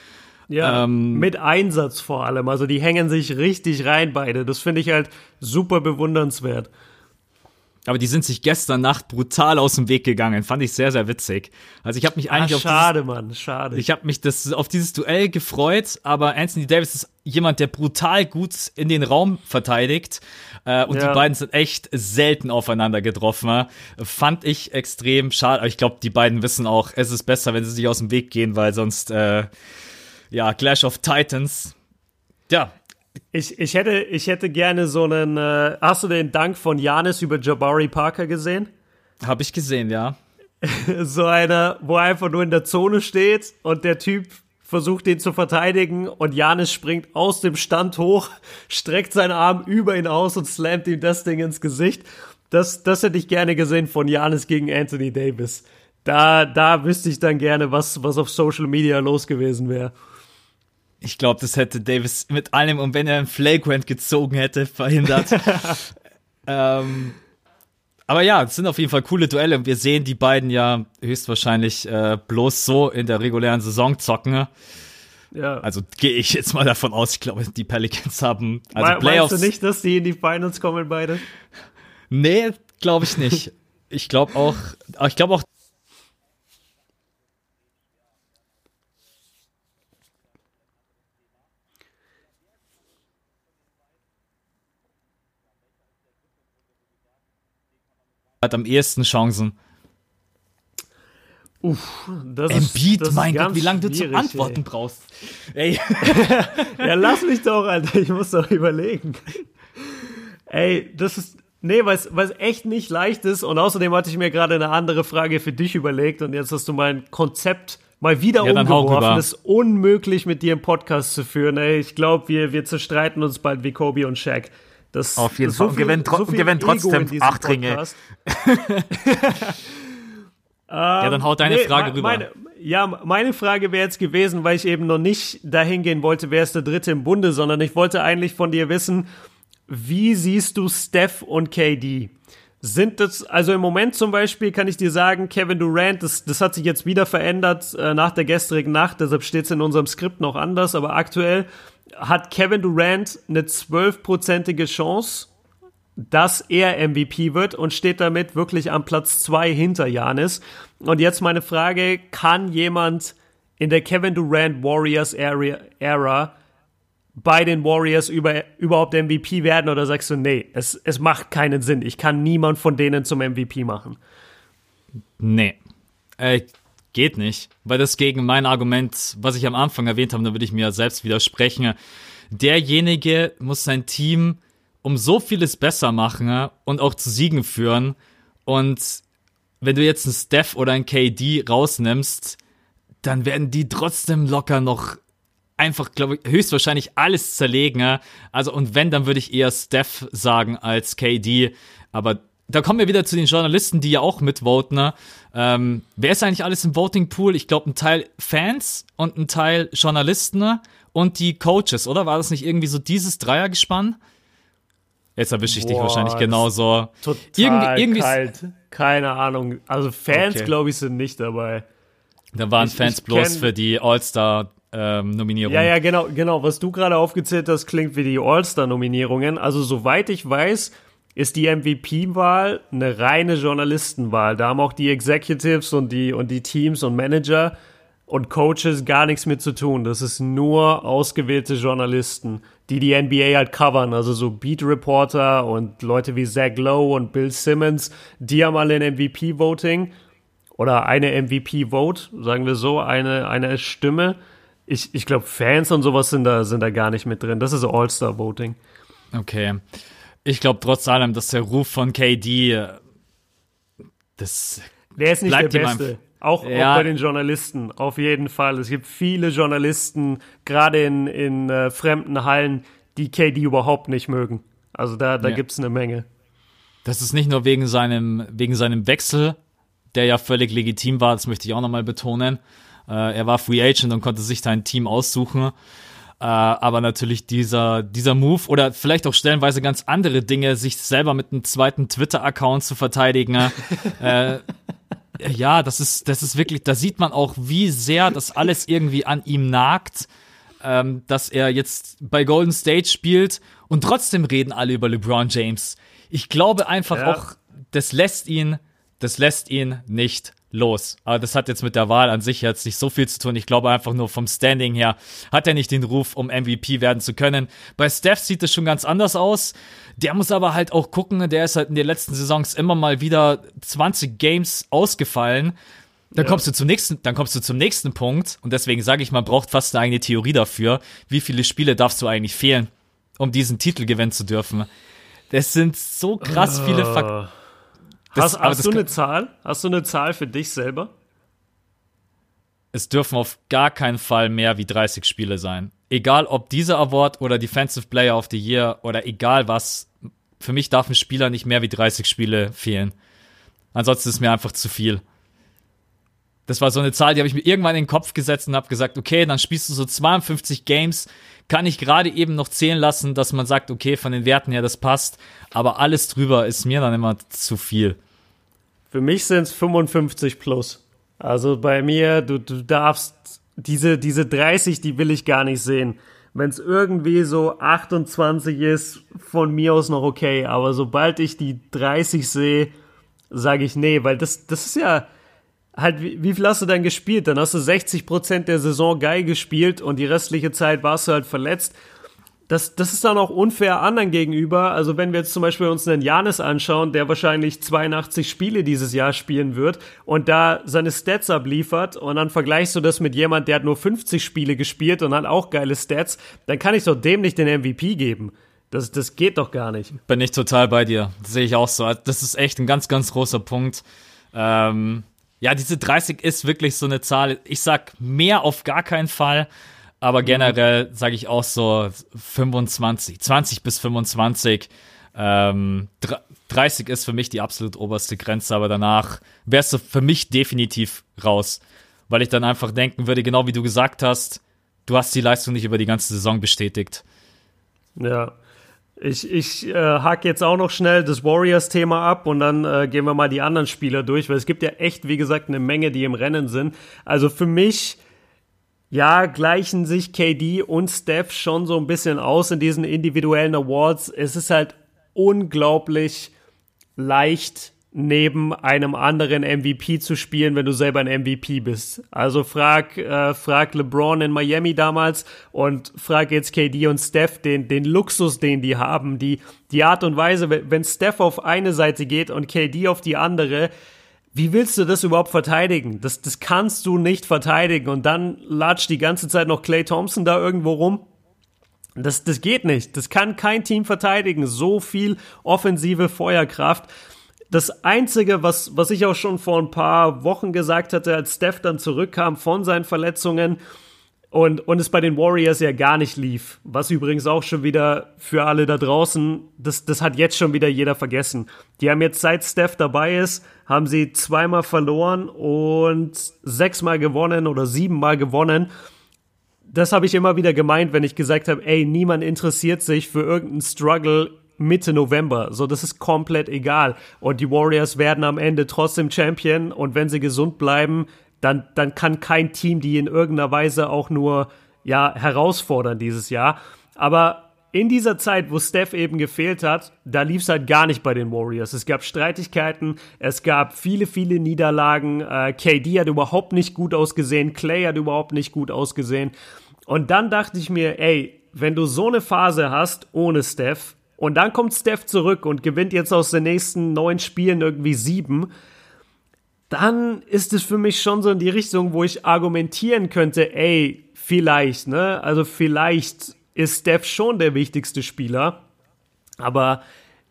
Ja, ähm, mit Einsatz vor allem. Also die hängen sich richtig rein beide. Das finde ich halt super bewundernswert. Aber die sind sich gestern Nacht brutal aus dem Weg gegangen. Fand ich sehr, sehr witzig. Also ich habe mich eigentlich ah, schade, auf dieses, Mann, schade. Ich habe mich das, auf dieses Duell gefreut, aber Anthony Davis ist jemand, der brutal gut in den Raum verteidigt. Äh, und ja. die beiden sind echt selten aufeinander getroffen. Fand ich extrem schade. Aber ich glaube, die beiden wissen auch, es ist besser, wenn sie sich aus dem Weg gehen, weil sonst, äh, ja, Clash of Titans. Ja, ich, ich, hätte, ich hätte gerne so einen. Äh, hast du den Dank von Janis über Jabari Parker gesehen? Habe ich gesehen, ja. so einer, wo er einfach nur in der Zone steht und der Typ versucht ihn zu verteidigen und Janis springt aus dem Stand hoch, streckt seinen Arm über ihn aus und slammt ihm das Ding ins Gesicht. Das, das hätte ich gerne gesehen von Janis gegen Anthony Davis. Da, da wüsste ich dann gerne, was, was auf Social Media los gewesen wäre. Ich glaube, das hätte Davis mit allem und wenn er einen Flagrant gezogen hätte, verhindert. ähm, aber ja, es sind auf jeden Fall coole Duelle und wir sehen die beiden ja höchstwahrscheinlich äh, bloß so in der regulären Saison zocken. Ja. Also gehe ich jetzt mal davon aus, ich glaube, die Pelicans haben also Me Playoffs. Meinst du nicht, dass die in die Finals kommen beide? Nee, glaube ich nicht. ich glaube auch, ich glaube auch hat am ehesten Chancen. Uff, das Embiid, ist, mein Gott, wie lange du zum Antworten ey. brauchst. Ey. ja, lass mich doch, Alter, ich muss doch überlegen. Ey, das ist, nee, weil es echt nicht leicht ist und außerdem hatte ich mir gerade eine andere Frage für dich überlegt und jetzt hast du mein Konzept mal wieder ja, umgeworfen. Es ist unmöglich, mit dir einen Podcast zu führen. Ey, ich glaube, wir, wir zerstreiten uns bald wie Kobe und Shaq. Das, Auf jeden Fall. So viel, und gewinnen, so gewinnt trotzdem acht Ringe. ja, dann haut deine nee, Frage rüber. Meine, ja, meine Frage wäre jetzt gewesen, weil ich eben noch nicht dahin gehen wollte, wer ist der Dritte im Bunde, sondern ich wollte eigentlich von dir wissen, wie siehst du Steph und KD? Sind das, also im Moment zum Beispiel kann ich dir sagen, Kevin Durant, das, das hat sich jetzt wieder verändert äh, nach der gestrigen Nacht, deshalb steht es in unserem Skript noch anders, aber aktuell hat Kevin Durant eine zwölfprozentige Chance, dass er MVP wird und steht damit wirklich am Platz zwei hinter Janis. Und jetzt meine Frage, kann jemand in der Kevin Durant Warriors Era bei den Warriors über, überhaupt MVP werden oder sagst du, nee, es, es macht keinen Sinn. Ich kann niemand von denen zum MVP machen. Nee. Äh, geht nicht, weil das gegen mein Argument, was ich am Anfang erwähnt habe, da würde ich mir selbst widersprechen. Derjenige muss sein Team um so vieles besser machen und auch zu Siegen führen. Und wenn du jetzt einen Steph oder einen KD rausnimmst, dann werden die trotzdem locker noch einfach, glaube ich, höchstwahrscheinlich alles zerlegen. Also, und wenn, dann würde ich eher Steph sagen als KD. Aber da kommen wir wieder zu den Journalisten, die ja auch mitvoten. Ne? Ähm, wer ist eigentlich alles im Voting Pool? Ich glaube, ein Teil Fans und ein Teil Journalisten ne? und die Coaches, oder? War das nicht irgendwie so dieses Dreiergespann? Jetzt erwische ich dich Boah, wahrscheinlich genauso. Total Irgendwie- irgendwie- kalt. Keine Ahnung. Also Fans, Okay. glaube ich, sind nicht dabei. Da waren Ich- Fans ich bloß für die All-Star-Nominierung. Ja, ja, genau, genau. Was du gerade aufgezählt hast, klingt wie die All-Star-Nominierungen. Also, soweit ich weiß, ist die MVP-Wahl eine reine Journalistenwahl. Da haben auch die Executives und die, und die Teams und Manager und Coaches gar nichts mit zu tun. Das ist nur ausgewählte Journalisten, die die NBA halt covern. Also so Beat-Reporter und Leute wie Zach Lowe und Bill Simmons, die haben alle ein MVP-Voting oder eine MVP-Vote, sagen wir so, eine, eine Stimme. Ich, ich glaube, Fans und sowas sind da, sind da gar nicht mit drin. Das ist All-Star-Voting. Okay. Ich glaube trotz allem, dass der Ruf von KD, das Der ist nicht der Beste. Auch, Ja. auch bei den Journalisten, auf jeden Fall. Es gibt viele Journalisten, gerade in, in äh, fremden Hallen, die KD überhaupt nicht mögen. Also da, da Ja. gibt's eine Menge. Das ist nicht nur wegen seinem, wegen seinem Wechsel, der ja völlig legitim war, das möchte ich auch nochmal betonen. Äh, er war Free Agent und konnte sich sein Team aussuchen. Äh, aber natürlich dieser, dieser Move oder vielleicht auch stellenweise ganz andere Dinge, sich selber mit einem zweiten Twitter-Account zu verteidigen. äh, ja, das ist, das ist wirklich, da sieht man auch, wie sehr das alles irgendwie an ihm nagt ähm, dass er jetzt bei Golden State spielt und trotzdem reden alle über LeBron James. Ich glaube einfach Ja. auch, das lässt ihn, das lässt ihn nicht los. Aber das hat jetzt mit der Wahl an sich jetzt nicht so viel zu tun. Ich glaube einfach nur vom Standing her hat er nicht den Ruf, um MVP werden zu können. Bei Steph sieht es schon ganz anders aus. Der muss aber halt auch gucken, der ist halt in den letzten Saisons immer mal wieder 20 Games ausgefallen. Dann kommst du zum nächsten, dann kommst du zum nächsten Punkt und deswegen sage ich, man braucht fast eine eigene Theorie dafür. Wie viele Spiele darfst du eigentlich fehlen, um diesen Titel gewinnen zu dürfen? Das sind so krass viele Faktoren. Hast, aber hast das du eine Zahl? Hast du eine Zahl für dich selber? Es dürfen auf gar keinen Fall mehr wie 30 Spiele sein. Egal ob dieser Award oder Defensive Player of the Year oder egal was. Für mich darf ein Spieler nicht mehr wie 30 Spiele fehlen. Ansonsten ist mir einfach zu viel. Das war so eine Zahl, die habe ich mir irgendwann in den Kopf gesetzt und habe gesagt, okay, dann spielst du so 52 Games, kann ich gerade eben noch zählen lassen, dass man sagt, okay, von den Werten her, das passt, aber alles drüber ist mir dann immer zu viel. Für mich sind es 55 plus. Also bei mir, du, du darfst diese, diese 30, die will ich gar nicht sehen. Wenn es irgendwie so 28 ist, von mir aus noch okay. Aber sobald ich die 30 sehe, sage ich nee, weil das, das ist ja halt, wie, wie viel hast du dann gespielt? Dann hast du 60 Prozent der Saison geil gespielt und die restliche Zeit warst du halt verletzt. Das, das ist dann auch unfair anderen gegenüber. Also wenn wir jetzt zum Beispiel uns einen Janis anschauen, der wahrscheinlich 82 Spiele dieses Jahr spielen wird und da seine Stats abliefert und dann vergleichst du das mit jemand, der hat nur 50 Spiele gespielt und hat auch geile Stats, dann kann ich doch dem nicht den MVP geben. Das, das geht doch gar nicht. Bin ich total bei dir. Sehe ich auch so. Also Das ist echt ein ganz, ganz großer Punkt. Ähm, ja, diese 30 ist wirklich so eine Zahl. Ich sag mehr auf gar keinen Fall, aber generell sage ich auch so 25, 20 bis 25. Ähm, dr- 30 ist für mich die absolut oberste Grenze, aber danach wärst du für mich definitiv raus, weil ich dann einfach denken würde, genau wie du gesagt hast, du hast die Leistung nicht über die ganze Saison bestätigt. Ja. Ich, ich äh, hake jetzt auch noch schnell das Warriors-Thema ab und dann äh, gehen wir mal die anderen Spieler durch, weil es gibt ja echt, wie gesagt, eine Menge, die im Rennen sind. Also für mich, ja, gleichen sich KD und Steph schon so ein bisschen aus in diesen individuellen Awards. Es ist halt unglaublich leicht neben einem anderen MVP zu spielen, wenn du selber ein MVP bist. Also frag, äh, frag LeBron in Miami damals und frag jetzt KD und Steph den, den Luxus, den die haben, die, die Art und Weise, wenn Steph auf eine Seite geht und KD auf die andere, wie willst du das überhaupt verteidigen? Das, das kannst du nicht verteidigen. Und dann latscht die ganze Zeit noch Clay Thompson da irgendwo rum. Das, das geht nicht. Das kann kein Team verteidigen. So viel offensive Feuerkraft. Das Einzige, was, was ich auch schon vor ein paar Wochen gesagt hatte, als Steph dann zurückkam von seinen Verletzungen und, und es bei den Warriors ja gar nicht lief, was übrigens auch schon wieder für alle da draußen, das, das hat jetzt schon wieder jeder vergessen. Die haben jetzt seit Steph dabei ist, haben sie zweimal verloren und sechsmal gewonnen oder siebenmal gewonnen das habe ich immer wieder gemeint, wenn ich gesagt habe, ey, niemand interessiert sich für irgendeinen Struggle Mitte November. So, das ist komplett egal. Und die Warriors werden am Ende trotzdem Champion. Und wenn sie gesund bleiben, dann, dann kann kein Team die in irgendeiner Weise auch nur, ja, herausfordern dieses Jahr. Aber in dieser Zeit, wo Steph eben gefehlt hat, da lief es halt gar nicht bei den Warriors. Es gab Streitigkeiten, es gab viele, viele Niederlagen. Äh, KD hat überhaupt nicht gut ausgesehen, Clay hat überhaupt nicht gut ausgesehen. Und dann dachte ich mir, ey, wenn du so eine Phase hast ohne Steph und dann kommt Steph zurück und gewinnt jetzt aus den nächsten neun Spielen irgendwie sieben, dann ist es für mich schon so in die Richtung, wo ich argumentieren könnte, ey, vielleicht, ne? Also vielleicht ist Steph schon der wichtigste Spieler. Aber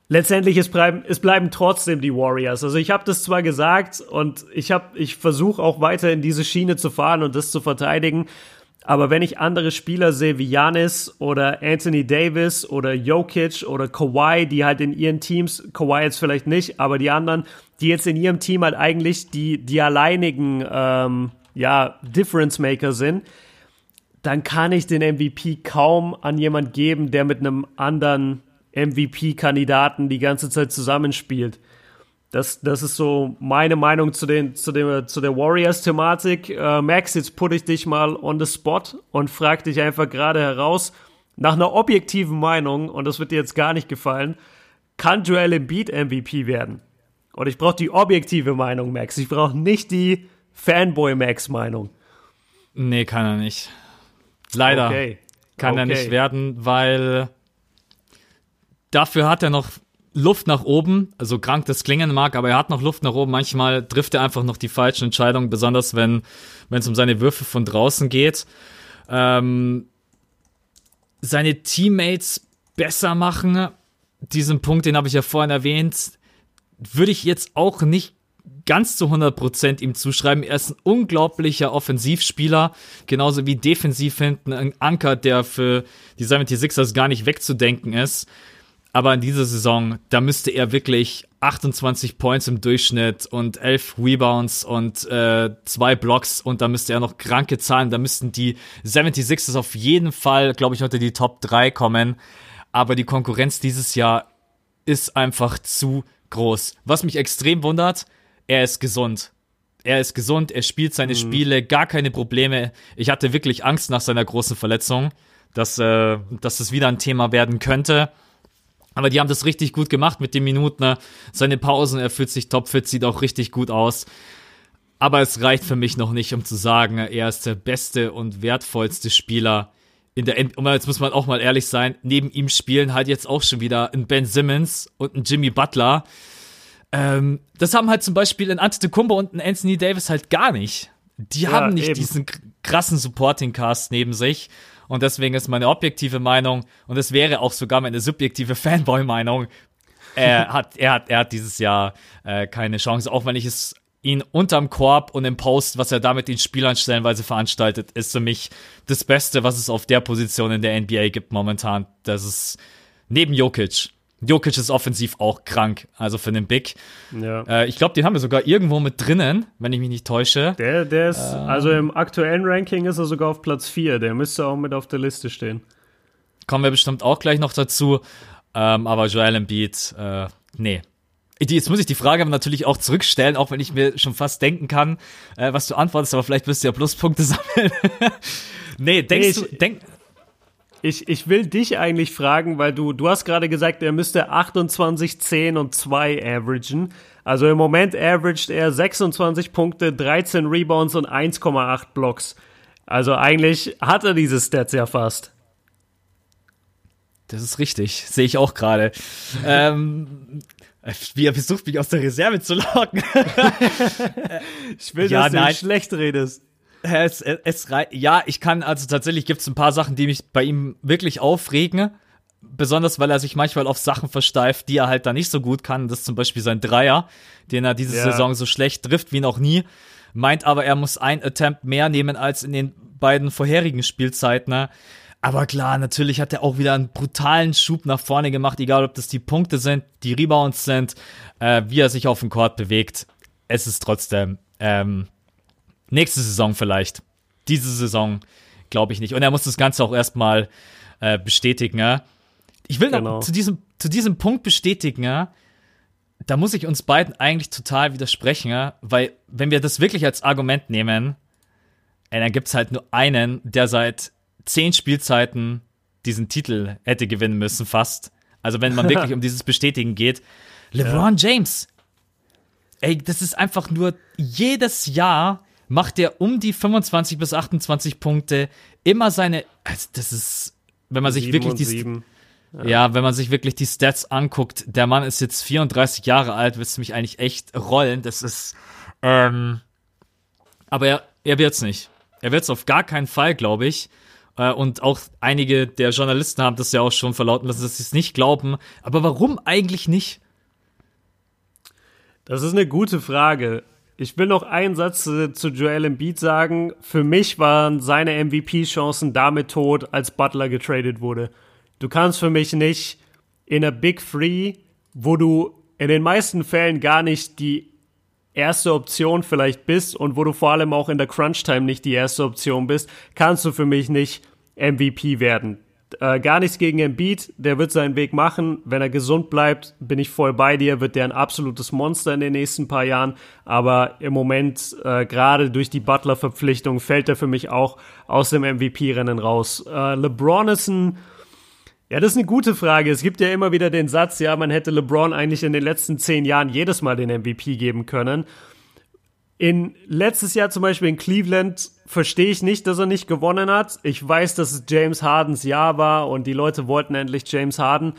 letztendlich es bleiben, es bleiben trotzdem die Warriors. Also ich habe das zwar gesagt und ich ich versuche auch weiter in diese Schiene zu fahren und das zu verteidigen. Aber wenn ich andere Spieler sehe wie Janis oder Anthony Davis oder Jokic oder Kawhi, die halt in ihren Teams, Kawhi jetzt vielleicht nicht, aber die anderen, die jetzt in ihrem Team halt eigentlich die, die alleinigen, ähm, ja, Difference Maker sind, dann kann ich den MVP kaum an jemand geben, der mit einem anderen MVP-Kandidaten die ganze Zeit zusammenspielt. Das, das ist so meine Meinung zu, den, zu, dem, zu der Warriors-Thematik. Äh, Max, jetzt put ich dich mal on the spot und frag dich einfach gerade heraus, nach einer objektiven Meinung, und das wird dir jetzt gar nicht gefallen, kann Joel Embiid MVP werden? Und ich brauche die objektive Meinung, Max. Ich brauche nicht die Fanboy-Max-Meinung. Nee, kann er nicht. Leider okay. kann okay. er nicht werden, weil dafür hat er noch Luft nach oben, also krank das klingen mag, aber er hat noch Luft nach oben. Manchmal trifft er einfach noch die falschen Entscheidungen, besonders wenn es um seine Würfe von draußen geht. Ähm, seine Teammates besser machen, diesen Punkt, den habe ich ja vorhin erwähnt, würde ich jetzt auch nicht ganz zu 100% ihm zuschreiben. Er ist ein unglaublicher Offensivspieler, genauso wie defensiv hinten ein Anker, der für die 76ers gar nicht wegzudenken ist. Aber in dieser Saison, da müsste er wirklich 28 Points im Durchschnitt und 11 Rebounds und äh, zwei Blocks und da müsste er noch kranke Zahlen. Da müssten die 76ers auf jeden Fall, glaube ich, unter die Top 3 kommen. Aber die Konkurrenz dieses Jahr ist einfach zu groß. Was mich extrem wundert, er ist gesund. Er ist gesund, er spielt seine mhm. Spiele, gar keine Probleme. Ich hatte wirklich Angst nach seiner großen Verletzung, dass, äh, dass es wieder ein Thema werden könnte. Aber die haben das richtig gut gemacht mit den Minuten. Ne? Seine Pausen, er fühlt sich topfit, sieht auch richtig gut aus. Aber es reicht für mich noch nicht, um zu sagen, er ist der beste und wertvollste Spieler in der End. Und jetzt muss man auch mal ehrlich sein, neben ihm spielen halt jetzt auch schon wieder ein Ben Simmons und ein Jimmy Butler. Ähm, das haben halt zum Beispiel ein Antetokounmpo und ein Anthony Davis halt gar nicht. Die ja, haben nicht eben. diesen krassen Supporting Cast neben sich. Und deswegen ist meine objektive Meinung, und es wäre auch sogar meine subjektive Fanboy-Meinung, er hat, er hat, er hat dieses Jahr äh, keine Chance, auch wenn ich es ihn unterm Korb und im Post, was er da mit den Spielern stellenweise veranstaltet, ist für mich das Beste, was es auf der Position in der NBA gibt momentan. Das ist neben Jokic. Jokic ist offensiv auch krank, also für den Big. Ja. Äh, ich glaube, den haben wir sogar irgendwo mit drinnen, wenn ich mich nicht täusche. Der, der ist, ähm, also im aktuellen Ranking ist er sogar auf Platz 4. Der müsste auch mit auf der Liste stehen. Kommen wir bestimmt auch gleich noch dazu. Ähm, aber Joel Embiid, äh, nee. Jetzt muss ich die Frage natürlich auch zurückstellen, auch wenn ich mir schon fast denken kann, äh, was du antwortest, aber vielleicht wirst du ja Pluspunkte sammeln. nee, denkst nee, ich, du, denk, ich, ich will dich eigentlich fragen, weil du, du hast gerade gesagt, er müsste 28, 10 und 2 averagen. Also im Moment averaged er 26 Punkte, 13 Rebounds und 1,8 Blocks. Also eigentlich hat er diese Stats ja fast. Das ist richtig, sehe ich auch gerade. ähm, wie er versucht, mich aus der Reserve zu locken. ich will, ja, dass du schlecht redest. Es, es, es, ja, ich kann, also tatsächlich gibt es ein paar Sachen, die mich bei ihm wirklich aufregen. Besonders, weil er sich manchmal auf Sachen versteift, die er halt da nicht so gut kann. Das ist zum Beispiel sein Dreier, den er diese ja. Saison so schlecht trifft wie noch nie. Meint aber, er muss ein Attempt mehr nehmen als in den beiden vorherigen Spielzeiten. Ne? Aber klar, natürlich hat er auch wieder einen brutalen Schub nach vorne gemacht, egal ob das die Punkte sind, die Rebounds sind, äh, wie er sich auf dem Court bewegt. Es ist trotzdem ähm, Nächste Saison vielleicht. Diese Saison glaube ich nicht. Und er muss das Ganze auch erstmal äh, bestätigen. Ja? Ich will noch Genau. zu diesem, zu diesem Punkt bestätigen, ja, da muss ich uns beiden eigentlich total widersprechen, ja, weil wenn wir das wirklich als Argument nehmen, ey, dann gibt's halt nur einen, der seit zehn Spielzeiten diesen Titel hätte gewinnen müssen, fast. Also wenn man wirklich um dieses Bestätigen geht. LeBron James. Ey, das ist einfach nur jedes Jahr macht er um die 25 bis 28 Punkte immer seine, also das ist, wenn man sich wirklich die, sieben. ja, wenn man sich wirklich die Stats anguckt, der Mann ist jetzt 34 Jahre alt, willst du mich eigentlich echt rollen. Das ist, ähm, aber er, er wird's nicht. Er wird's auf gar keinen Fall, glaube ich. Äh, Und auch einige der Journalisten haben das ja auch schon verlauten lassen, dass sie es nicht glauben. Aber warum eigentlich nicht? Das ist eine gute Frage. Ich will noch einen Satz äh, zu Joel Embiid sagen. Für mich waren seine MVP-Chancen damit tot, als Butler getradet wurde. Du kannst für mich nicht in einer Big Three, wo du in den meisten Fällen gar nicht die erste Option vielleicht bist und wo du vor allem auch in der Crunch-Time nicht die erste Option bist, kannst du für mich nicht MVP werden. Äh, gar nichts gegen Embiid, der wird seinen Weg machen. Wenn er gesund bleibt, bin ich voll bei dir, wird der ein absolutes Monster in den nächsten paar Jahren. Aber im Moment, äh, gerade durch die Butler-Verpflichtung, fällt er für mich auch aus dem MVP-Rennen raus. Äh, LeBron ist ein ja, das ist eine gute Frage. Es gibt ja immer wieder den Satz, ja, man hätte LeBron eigentlich in den letzten zehn Jahren jedes Mal den MVP geben können. In letztes Jahr zum Beispiel in Cleveland verstehe ich nicht, dass er nicht gewonnen hat. Ich weiß, dass es James Hardens Jahr war und die Leute wollten endlich James Harden.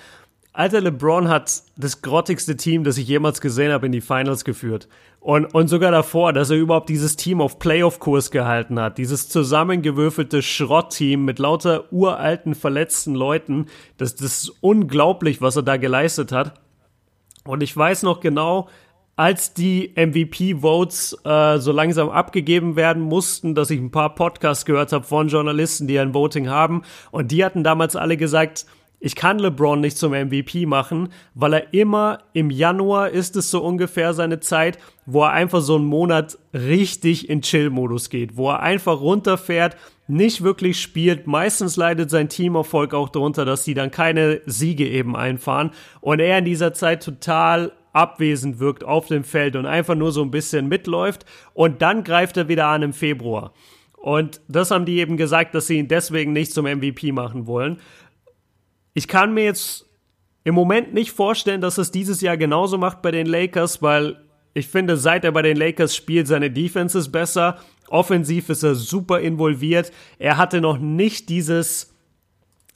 Alter LeBron hat das grottigste Team, das ich jemals gesehen habe, in die Finals geführt. Und, und sogar davor, dass er überhaupt dieses Team auf Playoff-Kurs gehalten hat. Dieses zusammengewürfelte Schrottteam mit lauter uralten, verletzten Leuten. Das, das ist unglaublich, was er da geleistet hat. Und ich weiß noch genau, als die MVP-Votes äh, so langsam abgegeben werden mussten, dass ich ein paar Podcasts gehört habe von Journalisten, die ein Voting haben. Und die hatten damals alle gesagt, ich kann LeBron nicht zum MVP machen, weil er immer im Januar ist es so ungefähr seine Zeit, wo er einfach so einen Monat richtig in Chill-Modus geht, wo er einfach runterfährt, nicht wirklich spielt. Meistens leidet sein Teamerfolg auch darunter, dass sie dann keine Siege eben einfahren und er in dieser Zeit total abwesend wirkt auf dem Feld und einfach nur so ein bisschen mitläuft und dann greift er wieder an im Februar. Und das haben die eben gesagt, dass sie ihn deswegen nicht zum MVP machen wollen. Ich kann mir jetzt im Moment nicht vorstellen, dass es dieses Jahr genauso macht bei den Lakers, weil ich finde, seit er bei den Lakers spielt, seine Defense ist besser. Offensiv ist er super involviert. Er hatte noch nicht dieses,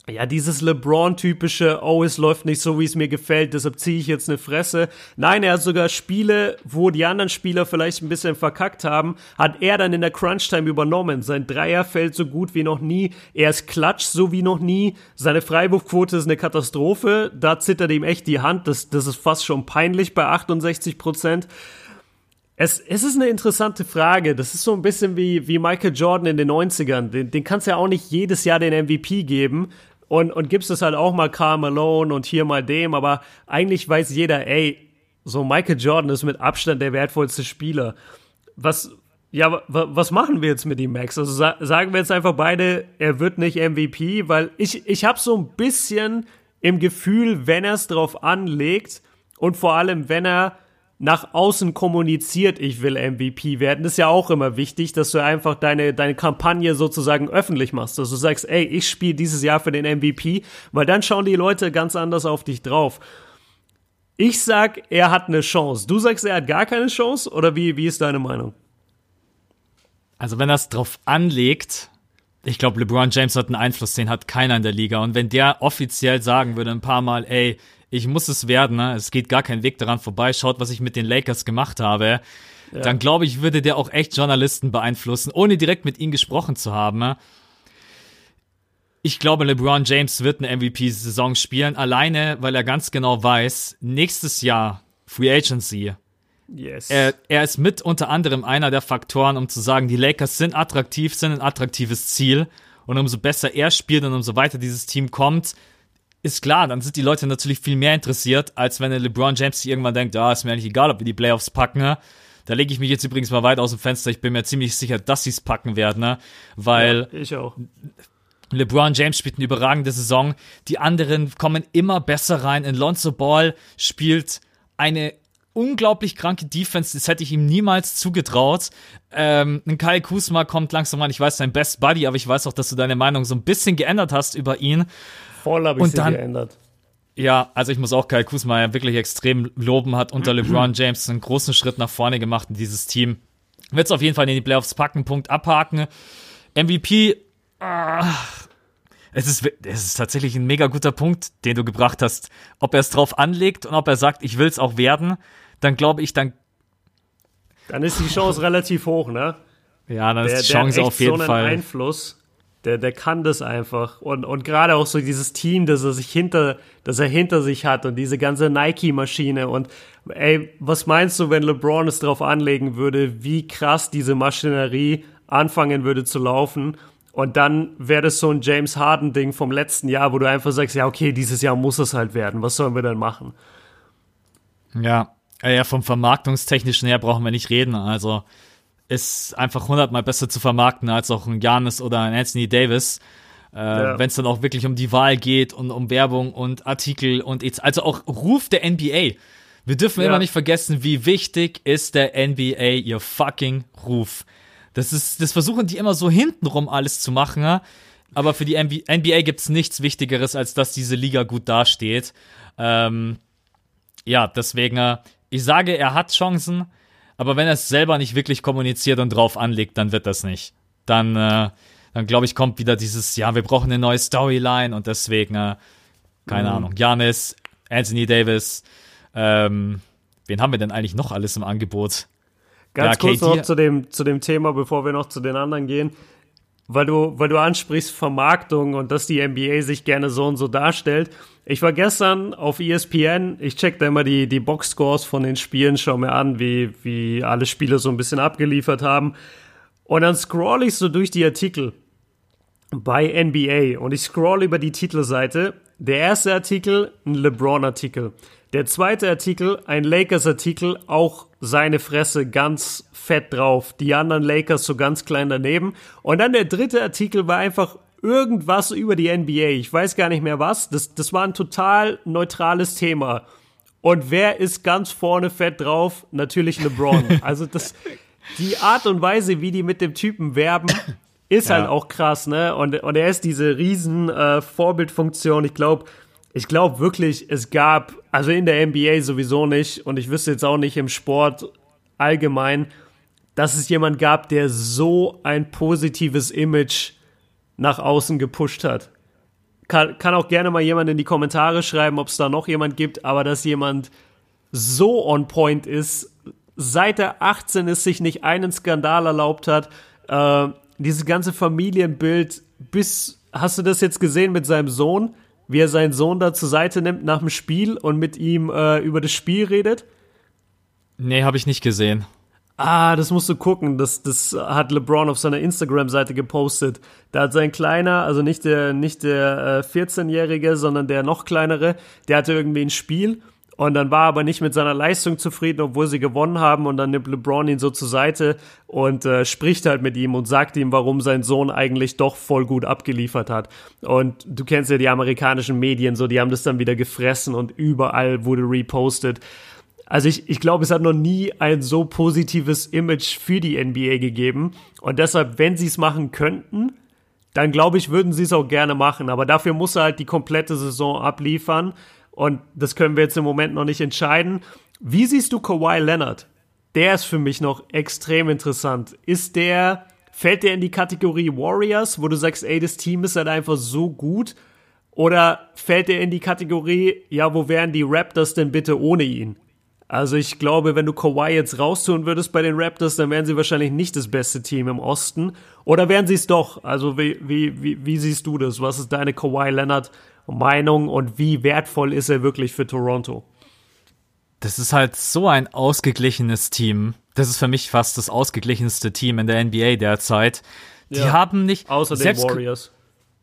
ja, dieses LeBron-typische, oh, es läuft nicht so, wie es mir gefällt, deshalb ziehe ich jetzt eine Fresse. Nein, er hat sogar Spiele, wo die anderen Spieler vielleicht ein bisschen verkackt haben, hat er dann in der Crunch-Time übernommen. Sein Dreier fällt so gut wie noch nie. Er ist klatsch so wie noch nie. Seine Freiwurfquote ist eine Katastrophe. Da zittert ihm echt die Hand. Das, das ist fast schon peinlich bei 68 Prozent. Es, es ist eine interessante Frage. Das ist so ein bisschen wie, wie Michael Jordan in den 90ern. Den, den kannst du ja auch nicht jedes Jahr den MVP geben. Und, und gibst es halt auch mal Karl Malone und hier mal dem. Aber eigentlich weiß jeder, ey, so Michael Jordan ist mit Abstand der wertvollste Spieler. Was, ja, wa- was machen wir jetzt mit ihm, Max? Also sa sagen wir jetzt einfach beide, er wird nicht MVP, weil ich, ich habe so ein bisschen im Gefühl, wenn er es drauf anlegt und vor allem, wenn er nach außen kommuniziert, ich will MVP werden, ist ja auch immer wichtig, dass du einfach deine, deine Kampagne sozusagen öffentlich machst, dass du sagst, ey, ich spiele dieses Jahr für den MVP, weil dann schauen die Leute ganz anders auf dich drauf. Ich sag, er hat eine Chance. Du sagst, er hat gar keine Chance? Oder wie, wie ist deine Meinung? Also wenn es drauf anlegt, ich glaube, LeBron James hat einen Einfluss, den hat keiner in der Liga. Und wenn der offiziell sagen würde ein paar Mal, ey, ich muss es werden, ne? es geht gar kein Weg daran vorbei, schaut, was ich mit den Lakers gemacht habe, dann glaube ich, würde der auch echt Journalisten beeinflussen, ohne direkt mit ihnen gesprochen zu haben. Ne? Ich glaube, LeBron James wird eine MVP-Saison spielen, alleine, weil er ganz genau weiß, nächstes Jahr Free Agency, Yes. er, er ist mit unter anderem einer der Faktoren, um zu sagen, die Lakers sind attraktiv, sind ein attraktives Ziel. Und umso besser er spielt und umso weiter dieses Team kommt, ist klar, dann sind die Leute natürlich viel mehr interessiert, als wenn der LeBron James sich irgendwann denkt, ah, ist mir eigentlich egal, ob wir die Playoffs packen. Ne? Da lege ich mich jetzt übrigens mal weit aus dem Fenster. Ich bin mir ziemlich sicher, dass sie es packen werden, ne? weil ja, ich auch. LeBron James spielt eine überragende Saison. Die anderen kommen immer besser rein. In Lonzo Ball spielt eine unglaublich kranke Defense, das hätte ich ihm niemals zugetraut. Ähm, ein Kai Kusma kommt langsam an, ich weiß, sein Best Buddy, aber ich weiß auch, dass du deine Meinung so ein bisschen geändert hast über ihn. Voll habe ich Und sie dann- geändert. Ja, also ich muss auch Kai Kusma ja wirklich extrem loben, hat unter LeBron James einen großen Schritt nach vorne gemacht in dieses Team. Wird es auf jeden Fall in die Playoffs packen, Punkt abhaken. MVP, ah, es ist, es ist tatsächlich ein mega guter Punkt, den du gebracht hast. Ob er es drauf anlegt und ob er sagt, ich will es auch werden, dann glaube ich, dann, Dann ist die Chance relativ hoch, ne? ja, dann Der, ist die der Chance hat echt auf jeden so einen Fall. Einfluss. Der, der kann das einfach. Und, und gerade auch so dieses Team, das er sich hinter, das er hinter sich hat und diese ganze Nike-Maschine. Und ey, was meinst du, wenn LeBron es drauf anlegen würde, wie krass diese Maschinerie anfangen würde zu laufen? Und dann wäre das so ein James Harden-Ding vom letzten Jahr, wo du einfach sagst, ja, okay, dieses Jahr muss es halt werden. Was sollen wir denn machen? Ja, ja, vom Vermarktungstechnischen her brauchen wir nicht reden. Also ist einfach hundertmal besser zu vermarkten als auch ein Giannis oder ein Anthony Davis. Äh, Ja. Wenn es dann auch wirklich um die Wahl geht und um Werbung und Artikel und etc. also auch Ruf der NBA. Wir dürfen Ja. immer nicht vergessen, wie wichtig ist der NBA ihr fucking Ruf. Das ist, das versuchen die immer so hintenrum alles zu machen, ja? aber für die NBA, NBA gibt's nichts Wichtigeres, als dass diese Liga gut dasteht. Ähm, ja, deswegen, äh, ich sage, er hat Chancen, aber wenn er es selber nicht wirklich kommuniziert und drauf anlegt, dann wird das nicht. Dann, äh, dann glaube ich, kommt wieder dieses, ja, wir brauchen eine neue Storyline und deswegen, äh, keine Ahnung, Janis, Anthony Davis, ähm, wen haben wir denn eigentlich noch alles im Angebot? Ganz Ja, kurz KD noch zu dem, zu dem Thema, bevor wir noch zu den anderen gehen. Weil du, weil du ansprichst Vermarktung und dass die NBA sich gerne so und so darstellt. Ich war gestern auf ESPN, ich check da immer die, die Boxscores von den Spielen, schau mir an, wie, wie alle Spiele so ein bisschen abgeliefert haben. Und dann scroll ich so durch die Artikel bei NBA und ich scroll über die Titelseite. Der erste Artikel, ein LeBron-Artikel. Der zweite Artikel, ein Lakers-Artikel, auch seine Fresse ganz fett drauf. Die anderen Lakers so ganz klein daneben. Und dann der dritte Artikel war einfach irgendwas über die NBA. Ich weiß gar nicht mehr was. Das, das war ein total neutrales Thema. Und wer ist ganz vorne fett drauf? Natürlich LeBron. Also das, die Art und Weise, wie die mit dem Typen werben, ist halt auch krass, ne? Und, und er ist diese riesen äh, Vorbildfunktion. Ich glaube, ich glaube wirklich, es gab, also in der NBA sowieso nicht, und ich wüsste jetzt auch nicht im Sport allgemein, dass es jemand gab, der so ein positives Image nach außen gepusht hat. Kann, kann auch gerne mal jemand in die Kommentare schreiben, ob es da noch jemand gibt, aber dass jemand so on point ist, seit er 18 ist, sich nicht einen Skandal erlaubt hat, äh, dieses ganze Familienbild, bis, hast du das jetzt gesehen mit seinem Sohn, wie er seinen Sohn da zur Seite nimmt nach dem Spiel und mit ihm äh, über das Spiel redet? Nee, habe ich nicht gesehen. Ah, das musst du gucken. Das, das hat LeBron auf seiner Instagram-Seite gepostet. Da hat sein kleiner, also nicht der, nicht der äh, 14-Jährige, sondern der noch kleinere, der hatte irgendwie ein Spiel und dann war er aber nicht mit seiner Leistung zufrieden, obwohl sie gewonnen haben. Und dann nimmt LeBron ihn so zur Seite und äh, spricht halt mit ihm und sagt ihm, warum sein Sohn eigentlich doch voll gut abgeliefert hat. Und du kennst ja die amerikanischen Medien so, die haben das dann wieder gefressen und überall wurde repostet. Also ich, ich glaube, es hat noch nie ein so positives Image für die NBA gegeben. Und deshalb, wenn sie es machen könnten, dann glaube ich, würden sie es auch gerne machen. Aber dafür muss er halt die komplette Saison abliefern. Und das können wir jetzt im Moment noch nicht entscheiden. Wie siehst du Kawhi Leonard? Der ist für mich noch extrem interessant. Ist der, fällt der in die Kategorie Warriors, wo du sagst, ey, das Team ist halt einfach so gut? Oder fällt der in die Kategorie, ja, wo wären die Raptors denn bitte ohne ihn? Also ich glaube, wenn du Kawhi jetzt raustun würdest bei den Raptors, dann wären sie wahrscheinlich nicht das beste Team im Osten. Oder wären sie es doch? Also wie, wie, wie, wie siehst du das? Was ist deine Kawhi Leonard Meinung und wie wertvoll ist er wirklich für Toronto? Das ist halt so ein ausgeglichenes Team. Das ist für mich fast das ausgeglichenste Team in der NBA derzeit. Die Ja. haben nicht Außer den Warriors.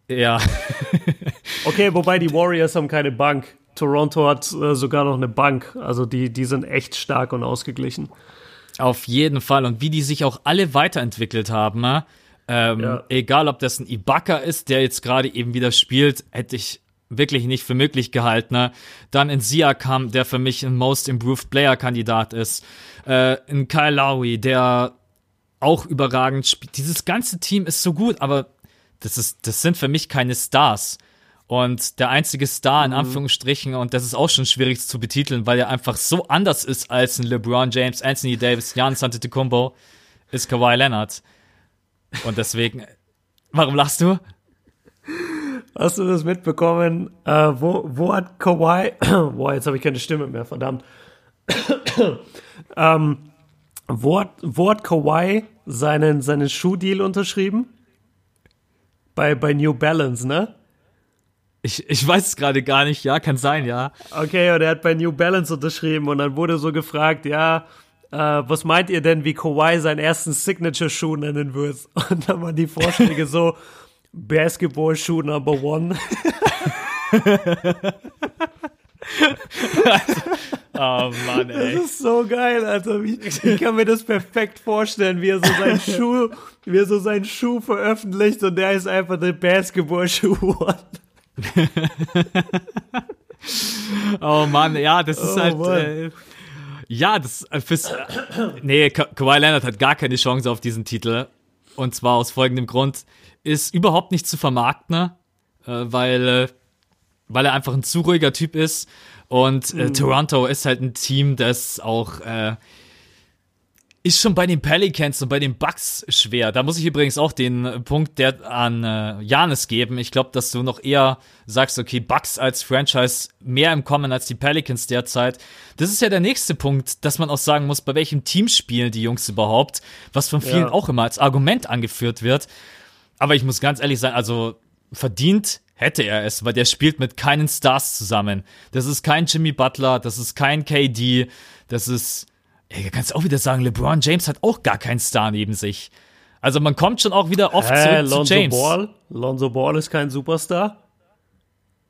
Ja, Okay, wobei die Warriors haben keine Bank. Toronto hat äh, sogar noch eine Bank. Also die, die sind echt stark und ausgeglichen. Auf jeden Fall. Und wie die sich auch alle weiterentwickelt haben. ne? Ähm, Ja. Egal, ob das ein Ibaka ist, der jetzt gerade eben wieder spielt, hätte ich wirklich nicht für möglich gehalten. Ne? Dann in Siakam, der für mich ein Most Improved Player Kandidat ist. Äh, in Kyle Lowry, der auch überragend spielt. Dieses ganze Team ist so gut, aber das ist, das sind für mich keine Stars. Und der einzige Star in Anführungsstrichen, und das ist auch schon schwierig zu betiteln, weil er einfach so anders ist als ein LeBron James, Anthony Davis, Giannis Antetokounmpo, ist Kawhi Leonard. Und deswegen, warum lachst du? Hast du das mitbekommen? Äh, wo, wo hat Kawhi, boah, jetzt habe ich keine Stimme mehr, verdammt. ähm, wo, hat, wo hat Kawhi seinen, seinen Schuhdeal unterschrieben? Bei, bei New Balance, ne? Ich, ich weiß es gerade gar nicht, ja, kann sein, ja. Okay, und er hat bei New Balance unterschrieben und dann wurde so gefragt, ja, äh, was meint ihr denn, wie Kawhi seinen ersten Signature-Schuh nennen wird? Und dann waren die Vorschläge so, Basketball-Schuh Number One. Oh Mann, ey. Das ist so geil, Alter. Ich, ich kann mir das perfekt vorstellen, wie er so seinen Schuh, wie er so seinen Schuh veröffentlicht und der ist einfach der Basketball-Schuh. Oh Mann, ja, das ist Oh halt. Äh, ja, das äh, fürs. Äh, nee, Ka Kawhi Leonard hat gar keine Chance auf diesen Titel. Und zwar aus folgendem Grund. Ist überhaupt nicht zu vermarkten, äh, weil, äh, weil er einfach ein zu ruhiger Typ ist. Und äh, Toronto ist halt ein Team, das auch äh, ist schon bei den Pelicans und bei den Bucks schwer. Da muss ich übrigens auch den Punkt der an äh, Janis geben. Ich glaube, dass du noch eher sagst, okay, Bucks als Franchise mehr im Kommen als die Pelicans derzeit. Das ist ja der nächste Punkt, dass man auch sagen muss, bei welchem Team spielen die Jungs überhaupt, was von vielen Ja. auch immer als Argument angeführt wird. Aber ich muss ganz ehrlich sein, also verdient hätte er es, weil der spielt mit keinen Stars zusammen. Das ist kein Jimmy Butler, das ist kein KD, das ist, ey, du kannst auch wieder sagen, LeBron James hat auch gar keinen Star neben sich. Also man kommt schon auch wieder oft zurück zu Lonzo James. Ball? Lonzo Ball ist kein Superstar?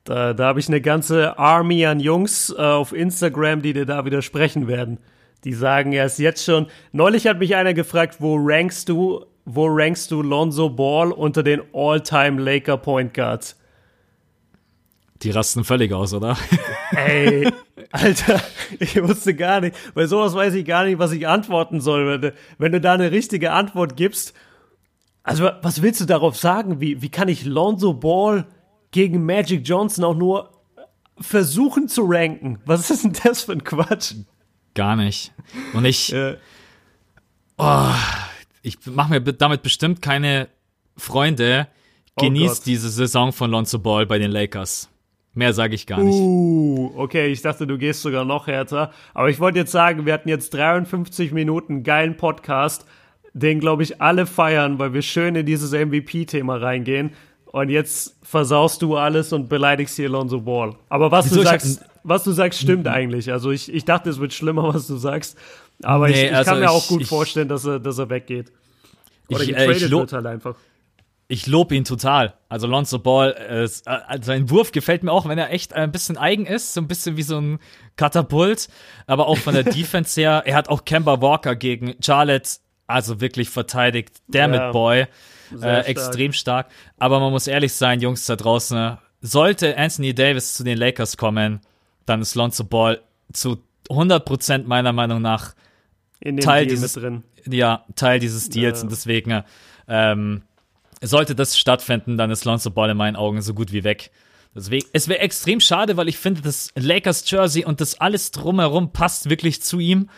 Da, da habe ich eine ganze Army an Jungs äh, auf Instagram, die dir da widersprechen werden. Die sagen erst jetzt schon. Neulich hat mich einer gefragt, wo rankst du, wo rankst du Lonzo Ball unter den All-Time Laker Point Guards? Die rasten völlig aus, oder? Ey, Alter, ich wusste gar nicht, bei sowas weiß ich gar nicht, was ich antworten soll. Wenn du, wenn du da eine richtige Antwort gibst, also was willst du darauf sagen? Wie, wie kann ich Lonzo Ball gegen Magic Johnson auch nur versuchen zu ranken? Was ist denn das für ein Quatsch? Gar nicht. Und ich, Äh, ich mache mir damit bestimmt keine Freunde. Oh Genießt Gott. diese Saison von Lonzo Ball bei den Lakers. Mehr sage ich gar nicht. Uh, okay, ich dachte, du gehst sogar noch härter. Aber ich wollte jetzt sagen, wir hatten jetzt 53 Minuten geilen Podcast, den, glaube ich, alle feiern, weil wir schön in dieses MVP-Thema reingehen. Und jetzt versaust du alles und beleidigst hier Lonzo Ball. Aber was Wieso? du Ich sagst, was du sagst, stimmt eigentlich. Also ich, ich dachte, es wird schlimmer, was du sagst. Aber ich, Nee, ich also kann mir auch ich- gut ich- vorstellen, dass er, dass er weggeht. Oder Ich, äh, getradet ich, lo wird halt einfach. Ich lobe ihn total. Also Lonzo Ball, äh, äh, sein Wurf gefällt mir auch, wenn er echt ein bisschen eigen ist, so ein bisschen wie so ein Katapult, aber auch von der Defense her. Er hat auch Kemba Walker gegen Charlotte, also wirklich verteidigt. Damn Ja. it, Boy. Äh, stark. extrem stark. Aber man muss ehrlich sein, Jungs da draußen, äh, sollte Anthony Davis zu den Lakers kommen, dann ist Lonzo Ball zu 100% meiner Meinung nach Teil Deal dieses, ja, Teil dieses Deals Ja. und deswegen ähm, sollte das stattfinden, dann ist Lonzo Ball in meinen Augen so gut wie weg. Deswegen, es wäre extrem schade, weil ich finde, das Lakers Jersey und das alles drumherum passt wirklich zu ihm.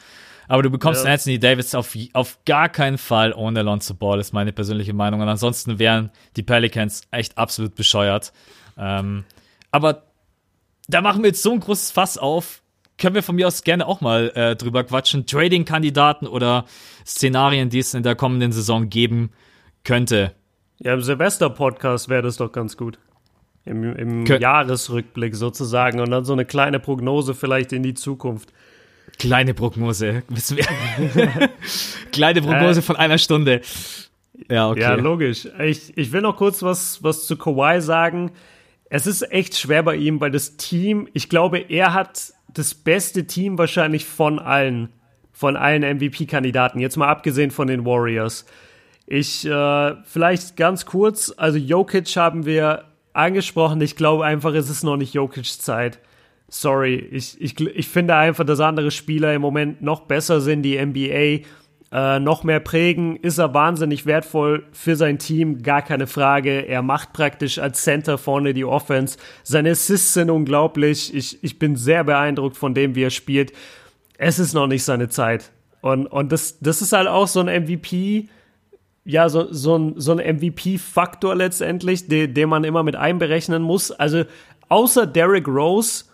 Aber du bekommst Ja. Anthony Davis auf, auf gar keinen Fall ohne Lonzo Ball, ist meine persönliche Meinung. Und ansonsten wären die Pelicans echt absolut bescheuert. Ähm, aber da machen wir jetzt so ein großes Fass auf. Können wir von mir aus gerne auch mal äh, drüber quatschen. Trading-Kandidaten oder Szenarien, die es in der kommenden Saison geben könnte. Ja, im Silvester-Podcast wäre das doch ganz gut. Im, im Jahresrückblick sozusagen und dann so eine kleine Prognose vielleicht in die Zukunft. Kleine Prognose. Kleine Prognose Äh. von einer Stunde. Ja, okay. Ja, logisch. Ich, ich will noch kurz was, was zu Kawhi sagen. Es ist echt schwer bei ihm, weil das Team, ich glaube, er hat das beste Team wahrscheinlich von allen, von allen MVP-Kandidaten, jetzt mal abgesehen von den Warriors. Ich, äh, vielleicht ganz kurz, also Jokic haben wir angesprochen. Ich glaube einfach, es ist noch nicht Jokic Zeit. Sorry, ich, ich, ich finde einfach, dass andere Spieler im Moment noch besser sind, die NBA äh, noch mehr prägen. Ist er wahnsinnig wertvoll für sein Team, gar keine Frage. Er macht praktisch als Center vorne die Offense. Seine Assists sind unglaublich. Ich, ich bin sehr beeindruckt von dem, wie er spielt. Es ist noch nicht seine Zeit. Und, und das, das ist halt auch so ein MVP, ja, so, so ein, so ein MVP-Faktor letztendlich, den, den man immer mit einberechnen muss. Also außer Derrick Rose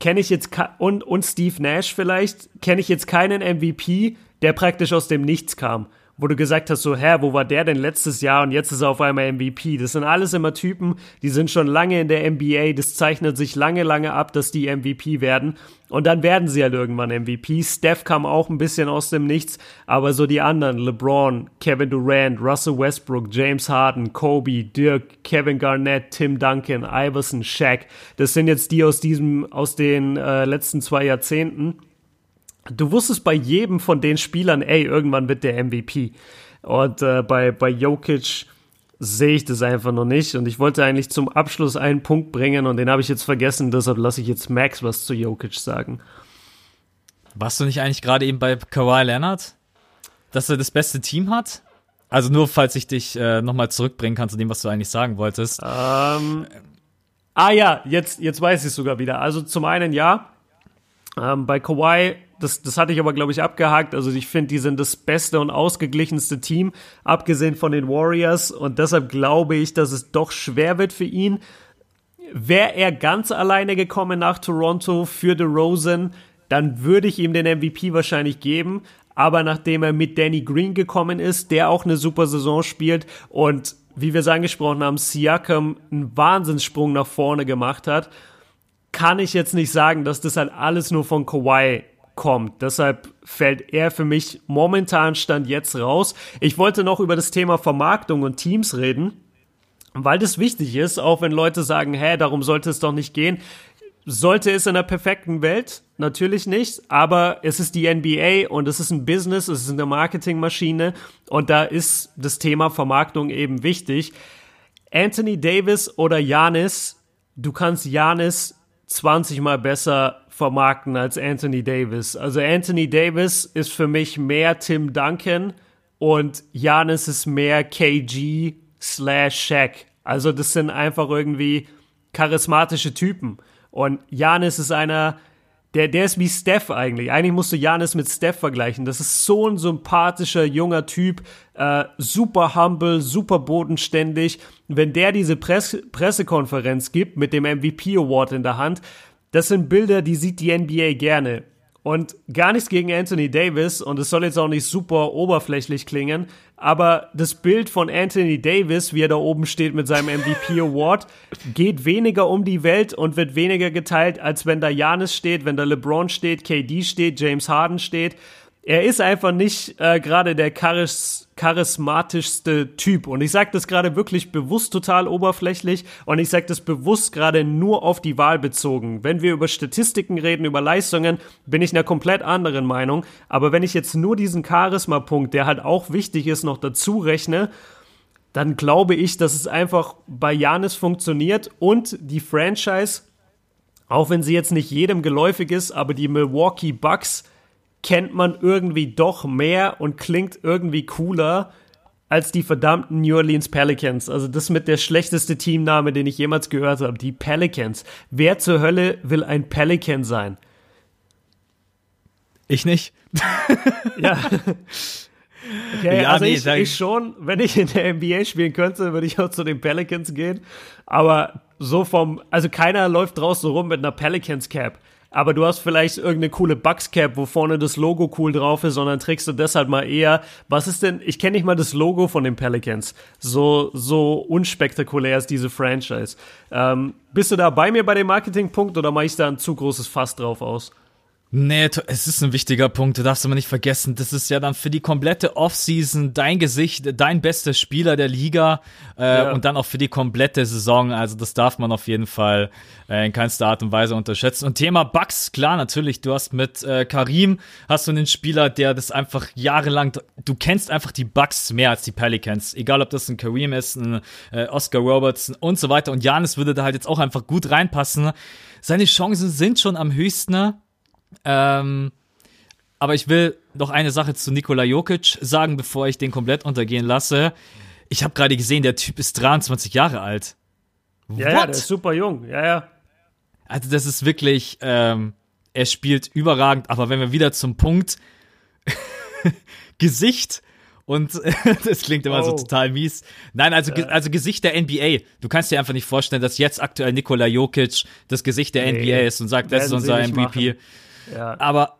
kenne ich jetzt und, und Steve Nash vielleicht, kenne ich jetzt keinen MVP, der praktisch aus dem Nichts kam wo du gesagt hast, so, hä, wo war der denn letztes Jahr und jetzt ist er auf einmal MVP. Das sind alles immer Typen, die sind schon lange in der NBA, das zeichnet sich lange, lange ab, dass die MVP werden. Und dann werden sie halt irgendwann MVP. Steph kam auch ein bisschen aus dem Nichts, aber so die anderen, LeBron, Kevin Durant, Russell Westbrook, James Harden, Kobe, Dirk, Kevin Garnett, Tim Duncan, Iverson, Shaq, das sind jetzt die aus diesem, aus den äh, letzten zwei Jahrzehnten du wusstest bei jedem von den Spielern, ey, irgendwann wird der MVP. Und äh, bei, bei Jokic sehe ich das einfach noch nicht. Und ich wollte eigentlich zum Abschluss einen Punkt bringen und den habe ich jetzt vergessen, deshalb lasse ich jetzt Max was zu Jokic sagen. Warst du nicht eigentlich gerade eben bei Kawhi Leonard? Dass er das beste Team hat? Also nur, falls ich dich äh, nochmal zurückbringen kann zu dem, was du eigentlich sagen wolltest. Ähm, ah ja, jetzt, jetzt weiß ich es sogar wieder. Also zum einen ja, ähm, bei Kawhi das, das hatte ich aber, glaube ich, abgehakt. Also ich finde, die sind das beste und ausgeglichenste Team, abgesehen von den Warriors. Und deshalb glaube ich, dass es doch schwer wird für ihn. Wäre er ganz alleine gekommen nach Toronto für The Rosen, dann würde ich ihm den MVP wahrscheinlich geben. Aber nachdem er mit Danny Green gekommen ist, der auch eine super Saison spielt und wie wir es angesprochen haben, Siakam einen Wahnsinnssprung nach vorne gemacht hat, kann ich jetzt nicht sagen, dass das halt alles nur von Kawhi kommt. Deshalb fällt er für mich momentan Stand jetzt raus. Ich wollte noch über das Thema Vermarktung und Teams reden, weil das wichtig ist, auch wenn Leute sagen, hä, darum sollte es doch nicht gehen. Sollte es in der perfekten Welt? Natürlich nicht, aber es ist die NBA und es ist ein Business, es ist eine Marketingmaschine und da ist das Thema Vermarktung eben wichtig. Anthony Davis oder Janis, du kannst Janis 20 mal besser vermarkten als Anthony Davis. Also Anthony Davis ist für mich mehr Tim Duncan und Janis ist mehr KG slash Shaq. Also das sind einfach irgendwie charismatische Typen. Und Janis ist einer, der, der ist wie Steph eigentlich. Eigentlich musst du Janis mit Steph vergleichen. Das ist so ein sympathischer, junger Typ, äh, super humble, super bodenständig. Wenn der diese Press Pressekonferenz gibt mit dem MVP Award in der Hand, das sind Bilder, die sieht die NBA gerne. Und gar nichts gegen Anthony Davis, und es soll jetzt auch nicht super oberflächlich klingen, aber das Bild von Anthony Davis, wie er da oben steht mit seinem MVP Award, geht weniger um die Welt und wird weniger geteilt, als wenn da Janis steht, wenn da LeBron steht, KD steht, James Harden steht er ist einfach nicht äh, gerade der charis charismatischste Typ. Und ich sage das gerade wirklich bewusst total oberflächlich und ich sage das bewusst gerade nur auf die Wahl bezogen. Wenn wir über Statistiken reden, über Leistungen, bin ich einer komplett anderen Meinung. Aber wenn ich jetzt nur diesen Charisma-Punkt, der halt auch wichtig ist, noch dazu rechne, dann glaube ich, dass es einfach bei Janis funktioniert und die Franchise, auch wenn sie jetzt nicht jedem geläufig ist, aber die Milwaukee Bucks kennt man irgendwie doch mehr und klingt irgendwie cooler als die verdammten New Orleans Pelicans. Also das mit der schlechteste Teamname, den ich jemals gehört habe. Die Pelicans. Wer zur Hölle will ein Pelican sein? Ich nicht. ja. Okay, ja, also nee, ich, ich schon, wenn ich in der NBA spielen könnte, würde ich auch zu den Pelicans gehen. Aber so vom, also keiner läuft draußen rum mit einer Pelicans Cap aber du hast vielleicht irgendeine coole Bugs Cap, wo vorne das Logo cool drauf ist, sondern trägst du deshalb mal eher. Was ist denn, ich kenne nicht mal das Logo von den Pelicans. So, so unspektakulär ist diese Franchise. Ähm, bist du da bei mir bei dem Marketingpunkt oder mache ich da ein zu großes Fass drauf aus? Nee, es ist ein wichtiger Punkt. Du darfst aber nicht vergessen, das ist ja dann für die komplette Offseason dein Gesicht, dein bester Spieler der Liga äh, ja. und dann auch für die komplette Saison. Also das darf man auf jeden Fall äh, in keinster Art und Weise unterschätzen. Und Thema Bugs, klar, natürlich. Du hast mit äh, Karim hast du einen Spieler, der das einfach jahrelang. Du kennst einfach die Bugs mehr als die Pelicans. Egal, ob das ein Karim ist, ein äh, Oscar Robertson und so weiter. Und Janis würde da halt jetzt auch einfach gut reinpassen. Seine Chancen sind schon am höchsten ähm, aber ich will noch eine Sache zu Nikola Jokic sagen, bevor ich den komplett untergehen lasse. Ich habe gerade gesehen, der Typ ist 23 Jahre alt. Ja, ja, der ist super jung. Ja, ja. Also das ist wirklich, ähm, er spielt überragend. Aber wenn wir wieder zum Punkt Gesicht und das klingt immer oh. so total mies. Nein, also, ja. also Gesicht der NBA. Du kannst dir einfach nicht vorstellen, dass jetzt aktuell Nikola Jokic das Gesicht der nee, NBA ist und sagt, das ist unser MVP. Machen. Ja. Aber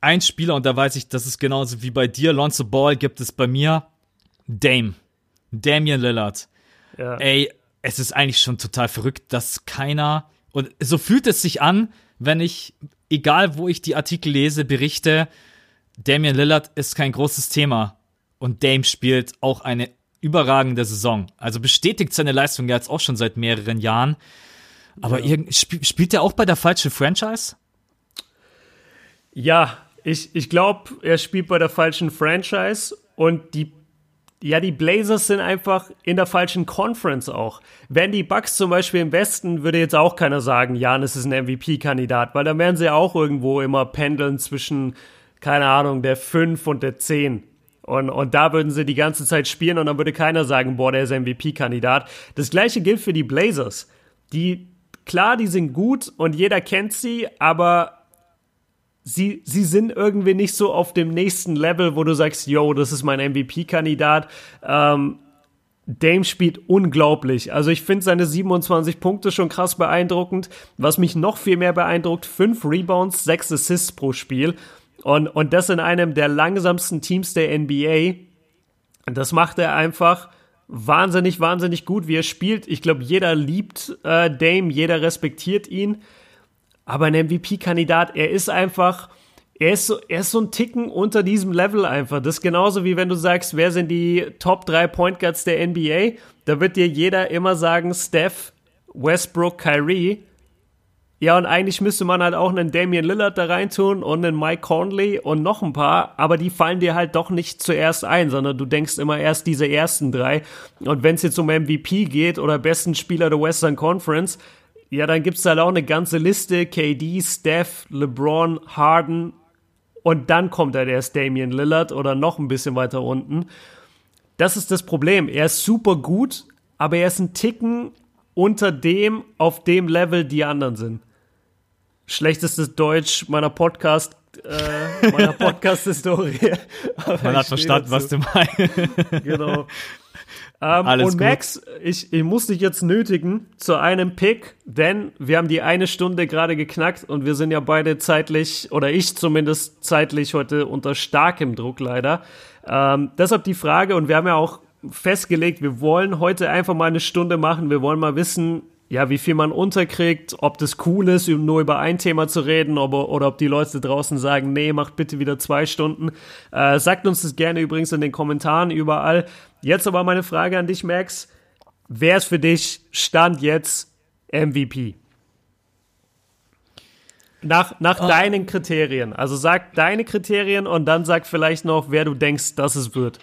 ein Spieler, und da weiß ich, das ist genauso wie bei dir, Lonzo Ball, gibt es bei mir Dame. Damian Lillard. Ja. Ey, es ist eigentlich schon total verrückt, dass keiner, und so fühlt es sich an, wenn ich, egal wo ich die Artikel lese, berichte, Damian Lillard ist kein großes Thema. Und Dame spielt auch eine überragende Saison. Also bestätigt seine Leistung jetzt auch schon seit mehreren Jahren. Aber ja. sp spielt er auch bei der falschen Franchise? Ja, ich, ich glaube, er spielt bei der falschen Franchise und die ja, die Blazers sind einfach in der falschen Conference auch. Wenn die Bucks zum Beispiel im Westen, würde jetzt auch keiner sagen, Janis ist ein MVP-Kandidat, weil dann wären sie auch irgendwo immer pendeln zwischen, keine Ahnung, der 5 und der 10. Und, und da würden sie die ganze Zeit spielen und dann würde keiner sagen, boah, der ist MVP-Kandidat. Das gleiche gilt für die Blazers. Die, klar, die sind gut und jeder kennt sie, aber sie, sie sind irgendwie nicht so auf dem nächsten Level, wo du sagst, yo, das ist mein MVP-Kandidat. Ähm, Dame spielt unglaublich. Also ich finde seine 27 Punkte schon krass beeindruckend. Was mich noch viel mehr beeindruckt, 5 Rebounds, 6 Assists pro Spiel. Und, und das in einem der langsamsten Teams der NBA. Das macht er einfach wahnsinnig, wahnsinnig gut, wie er spielt. Ich glaube, jeder liebt äh, Dame, jeder respektiert ihn aber ein MVP-Kandidat, er ist einfach, er ist, so, er ist so ein Ticken unter diesem Level einfach. Das ist genauso wie wenn du sagst, wer sind die Top 3 Point Guards der NBA? Da wird dir jeder immer sagen, Steph, Westbrook, Kyrie. Ja, und eigentlich müsste man halt auch einen Damian Lillard da reintun und einen Mike Conley und noch ein paar, aber die fallen dir halt doch nicht zuerst ein, sondern du denkst immer erst diese ersten drei. Und wenn es jetzt um MVP geht oder besten Spieler der Western Conference, ja, dann gibt es halt auch eine ganze Liste. KD, Steph, LeBron, Harden. Und dann kommt halt erst Damian Lillard oder noch ein bisschen weiter unten. Das ist das Problem. Er ist super gut, aber er ist ein Ticken unter dem, auf dem Level die anderen sind. Schlechtestes Deutsch meiner Podcast, äh, meiner Podcast-Historie. Man hat verstanden, was du meinst. genau. Ähm, Alles und Max, ich, ich muss dich jetzt nötigen zu einem Pick, denn wir haben die eine Stunde gerade geknackt und wir sind ja beide zeitlich, oder ich zumindest zeitlich heute unter starkem Druck leider. Ähm, deshalb die Frage, und wir haben ja auch festgelegt, wir wollen heute einfach mal eine Stunde machen. Wir wollen mal wissen, ja, wie viel man unterkriegt, ob das cool ist, nur über ein Thema zu reden, ob, oder ob die Leute draußen sagen, nee, macht bitte wieder zwei Stunden. Äh, sagt uns das gerne übrigens in den Kommentaren überall. Jetzt aber meine Frage an dich, Max. Wer ist für dich Stand jetzt MVP? Nach, nach oh. deinen Kriterien. Also sag deine Kriterien und dann sag vielleicht noch, wer du denkst, dass es wird.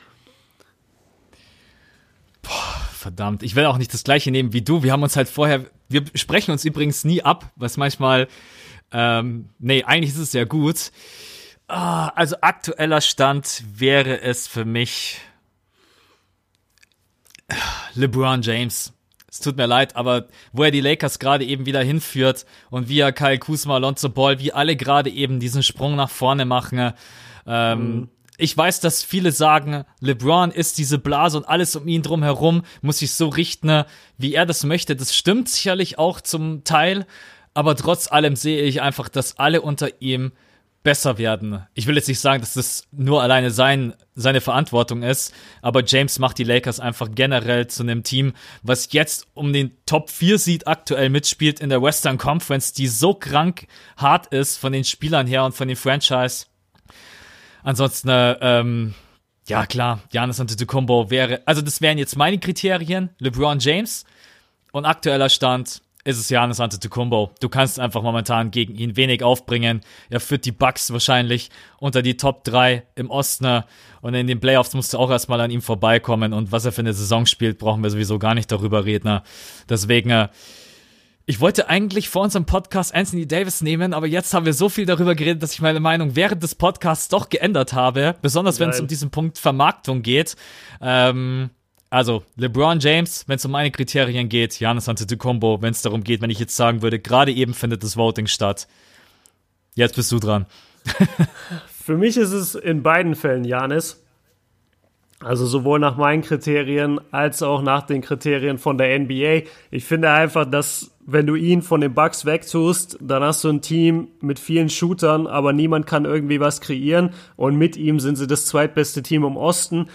Boah verdammt. Ich will auch nicht das gleiche nehmen wie du. Wir haben uns halt vorher, wir sprechen uns übrigens nie ab, was manchmal, ähm, nee, eigentlich ist es ja gut. Ah, also aktueller Stand wäre es für mich LeBron James. Es tut mir leid, aber wo er die Lakers gerade eben wieder hinführt und wie er Kyle Kuzma, Alonso Ball, wie alle gerade eben diesen Sprung nach vorne machen, ähm, mhm ich weiß, dass viele sagen, LeBron ist diese Blase und alles um ihn drum herum muss sich so richten, wie er das möchte. Das stimmt sicherlich auch zum Teil, aber trotz allem sehe ich einfach, dass alle unter ihm besser werden. Ich will jetzt nicht sagen, dass das nur alleine sein, seine Verantwortung ist, aber James macht die Lakers einfach generell zu einem Team, was jetzt um den Top 4 Seed aktuell mitspielt in der Western Conference, die so krank hart ist von den Spielern her und von den Franchise. Ansonsten, äh, ähm, ja klar, Giannis Antetokounmpo wäre, also das wären jetzt meine Kriterien, LeBron James und aktueller Stand ist es Giannis Antetokounmpo. Du kannst einfach momentan gegen ihn wenig aufbringen. Er führt die Bucks wahrscheinlich unter die Top 3 im Osten und in den Playoffs musst du auch erstmal an ihm vorbeikommen und was er für eine Saison spielt, brauchen wir sowieso gar nicht darüber reden. Deswegen äh, ich wollte eigentlich vor unserem Podcast Anthony Davis nehmen, aber jetzt haben wir so viel darüber geredet, dass ich meine Meinung während des Podcasts doch geändert habe. Besonders wenn es um diesen Punkt Vermarktung geht. Ähm, also LeBron James, wenn es um meine Kriterien geht, Giannis Antetokounmpo, wenn es darum geht, wenn ich jetzt sagen würde, gerade eben findet das Voting statt. Jetzt bist du dran. Für mich ist es in beiden Fällen Janis. Also sowohl nach meinen Kriterien als auch nach den Kriterien von der NBA. Ich finde einfach, dass wenn du ihn von den Bucks wegtust, dann hast du ein Team mit vielen Shootern, aber niemand kann irgendwie was kreieren und mit ihm sind sie das zweitbeste Team im Osten.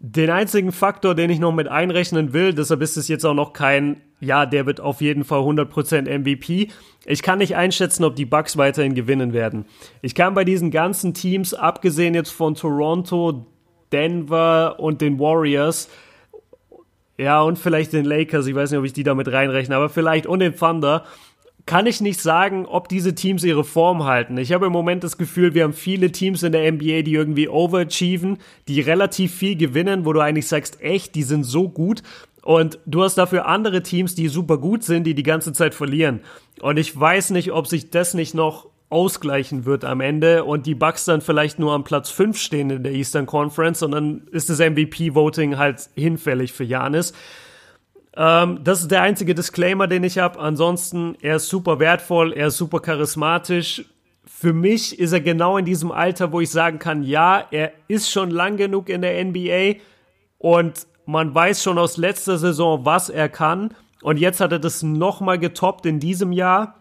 Den einzigen Faktor, den ich noch mit einrechnen will, deshalb ist es jetzt auch noch kein, ja, der wird auf jeden Fall 100% MVP. Ich kann nicht einschätzen, ob die Bucks weiterhin gewinnen werden. Ich kann bei diesen ganzen Teams, abgesehen jetzt von Toronto, Denver und den Warriors, ja, und vielleicht den Lakers, ich weiß nicht, ob ich die damit reinrechne, aber vielleicht und den Thunder, kann ich nicht sagen, ob diese Teams ihre Form halten. Ich habe im Moment das Gefühl, wir haben viele Teams in der NBA, die irgendwie overachieven, die relativ viel gewinnen, wo du eigentlich sagst, echt, die sind so gut. Und du hast dafür andere Teams, die super gut sind, die die ganze Zeit verlieren. Und ich weiß nicht, ob sich das nicht noch ausgleichen wird am Ende und die Bucks dann vielleicht nur am Platz 5 stehen in der Eastern Conference und dann ist das MVP-Voting halt hinfällig für Janis. Ähm, das ist der einzige Disclaimer, den ich habe. Ansonsten, er ist super wertvoll, er ist super charismatisch. Für mich ist er genau in diesem Alter, wo ich sagen kann, ja, er ist schon lang genug in der NBA und man weiß schon aus letzter Saison, was er kann. Und jetzt hat er das nochmal getoppt in diesem Jahr.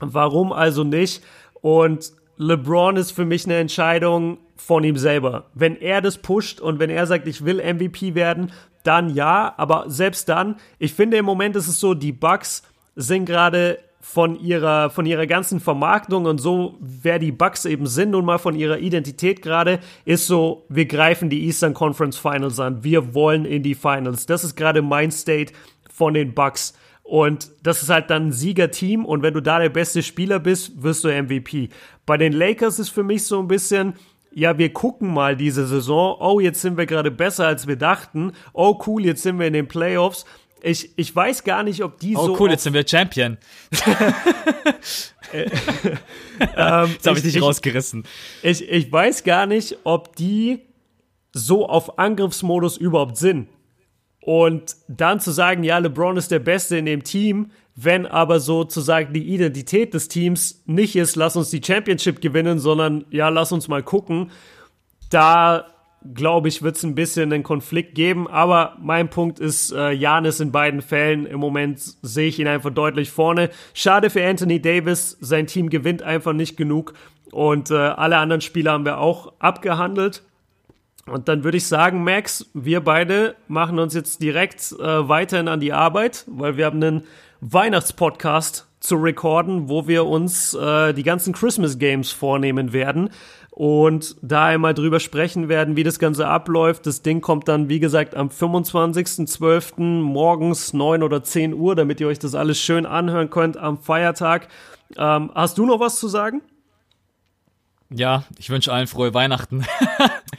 Warum also nicht? Und LeBron ist für mich eine Entscheidung von ihm selber. Wenn er das pusht und wenn er sagt, ich will MVP werden, dann ja, aber selbst dann, ich finde im Moment ist es so, die Bucks sind gerade von ihrer, von ihrer ganzen Vermarktung und so, wer die Bucks eben sind und mal von ihrer Identität gerade, ist so, wir greifen die Eastern Conference Finals an. Wir wollen in die Finals. Das ist gerade mein State von den Bucks. Und das ist halt dann ein Siegerteam und wenn du da der beste Spieler bist, wirst du MVP. Bei den Lakers ist für mich so ein bisschen, ja, wir gucken mal diese Saison. Oh, jetzt sind wir gerade besser, als wir dachten. Oh, cool, jetzt sind wir in den Playoffs. Ich, ich weiß gar nicht, ob die oh, so. Oh, cool, jetzt sind wir Champion. ähm, Jetzt habe ich dich rausgerissen. Ich, ich weiß gar nicht, ob die so auf Angriffsmodus überhaupt sind. Und dann zu sagen, ja, LeBron ist der Beste in dem Team, wenn aber sozusagen die Identität des Teams nicht ist, lass uns die Championship gewinnen, sondern ja, lass uns mal gucken, da glaube ich, wird es ein bisschen einen Konflikt geben. Aber mein Punkt ist, äh, Janis in beiden Fällen. Im Moment sehe ich ihn einfach deutlich vorne. Schade für Anthony Davis. Sein Team gewinnt einfach nicht genug. Und äh, alle anderen Spieler haben wir auch abgehandelt. Und dann würde ich sagen, Max, wir beide machen uns jetzt direkt äh, weiterhin an die Arbeit, weil wir haben einen Weihnachtspodcast zu recorden, wo wir uns äh, die ganzen Christmas Games vornehmen werden und da einmal drüber sprechen werden, wie das Ganze abläuft. Das Ding kommt dann, wie gesagt, am 25.12. morgens 9 oder 10 Uhr, damit ihr euch das alles schön anhören könnt am Feiertag. Ähm, hast du noch was zu sagen? Ja, ich wünsche allen frohe Weihnachten.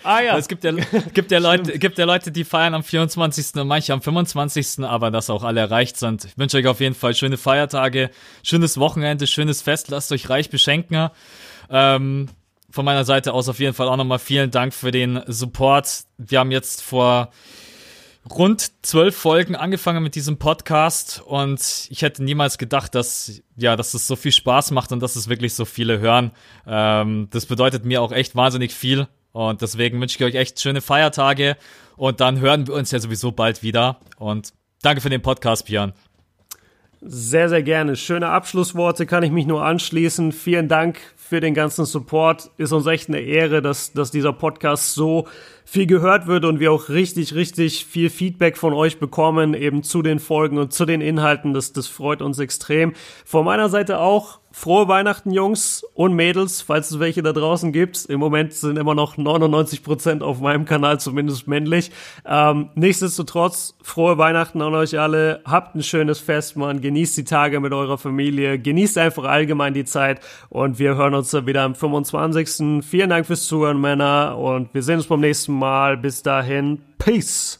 Ah ja. es gibt ja, gibt ja Leute, gibt ja Leute, die feiern am 24. und manche am 25. aber dass auch alle erreicht sind. Ich wünsche euch auf jeden Fall schöne Feiertage, schönes Wochenende, schönes Fest, lasst euch reich beschenken. Ähm, von meiner Seite aus auf jeden Fall auch nochmal vielen Dank für den Support. Wir haben jetzt vor rund zwölf Folgen angefangen mit diesem Podcast und ich hätte niemals gedacht, dass ja, dass es so viel Spaß macht und dass es wirklich so viele hören. Ähm, das bedeutet mir auch echt wahnsinnig viel und deswegen wünsche ich euch echt schöne Feiertage und dann hören wir uns ja sowieso bald wieder und danke für den Podcast, Björn. Sehr, sehr gerne. Schöne Abschlussworte kann ich mich nur anschließen. Vielen Dank für den ganzen Support. Ist uns echt eine Ehre, dass, dass dieser Podcast so viel gehört wird und wir auch richtig, richtig viel Feedback von euch bekommen, eben zu den Folgen und zu den Inhalten. Das, das freut uns extrem. Von meiner Seite auch frohe Weihnachten, Jungs und Mädels, falls es welche da draußen gibt. Im Moment sind immer noch 99 Prozent auf meinem Kanal, zumindest männlich. Ähm, nichtsdestotrotz, frohe Weihnachten an euch alle. Habt ein schönes Fest, Mann. Genießt die Tage mit eurer Familie. Genießt einfach allgemein die Zeit. Und wir hören uns dann wieder am 25. Vielen Dank fürs Zuhören, Männer. Und wir sehen uns beim nächsten Mal. Bis dahin. Peace.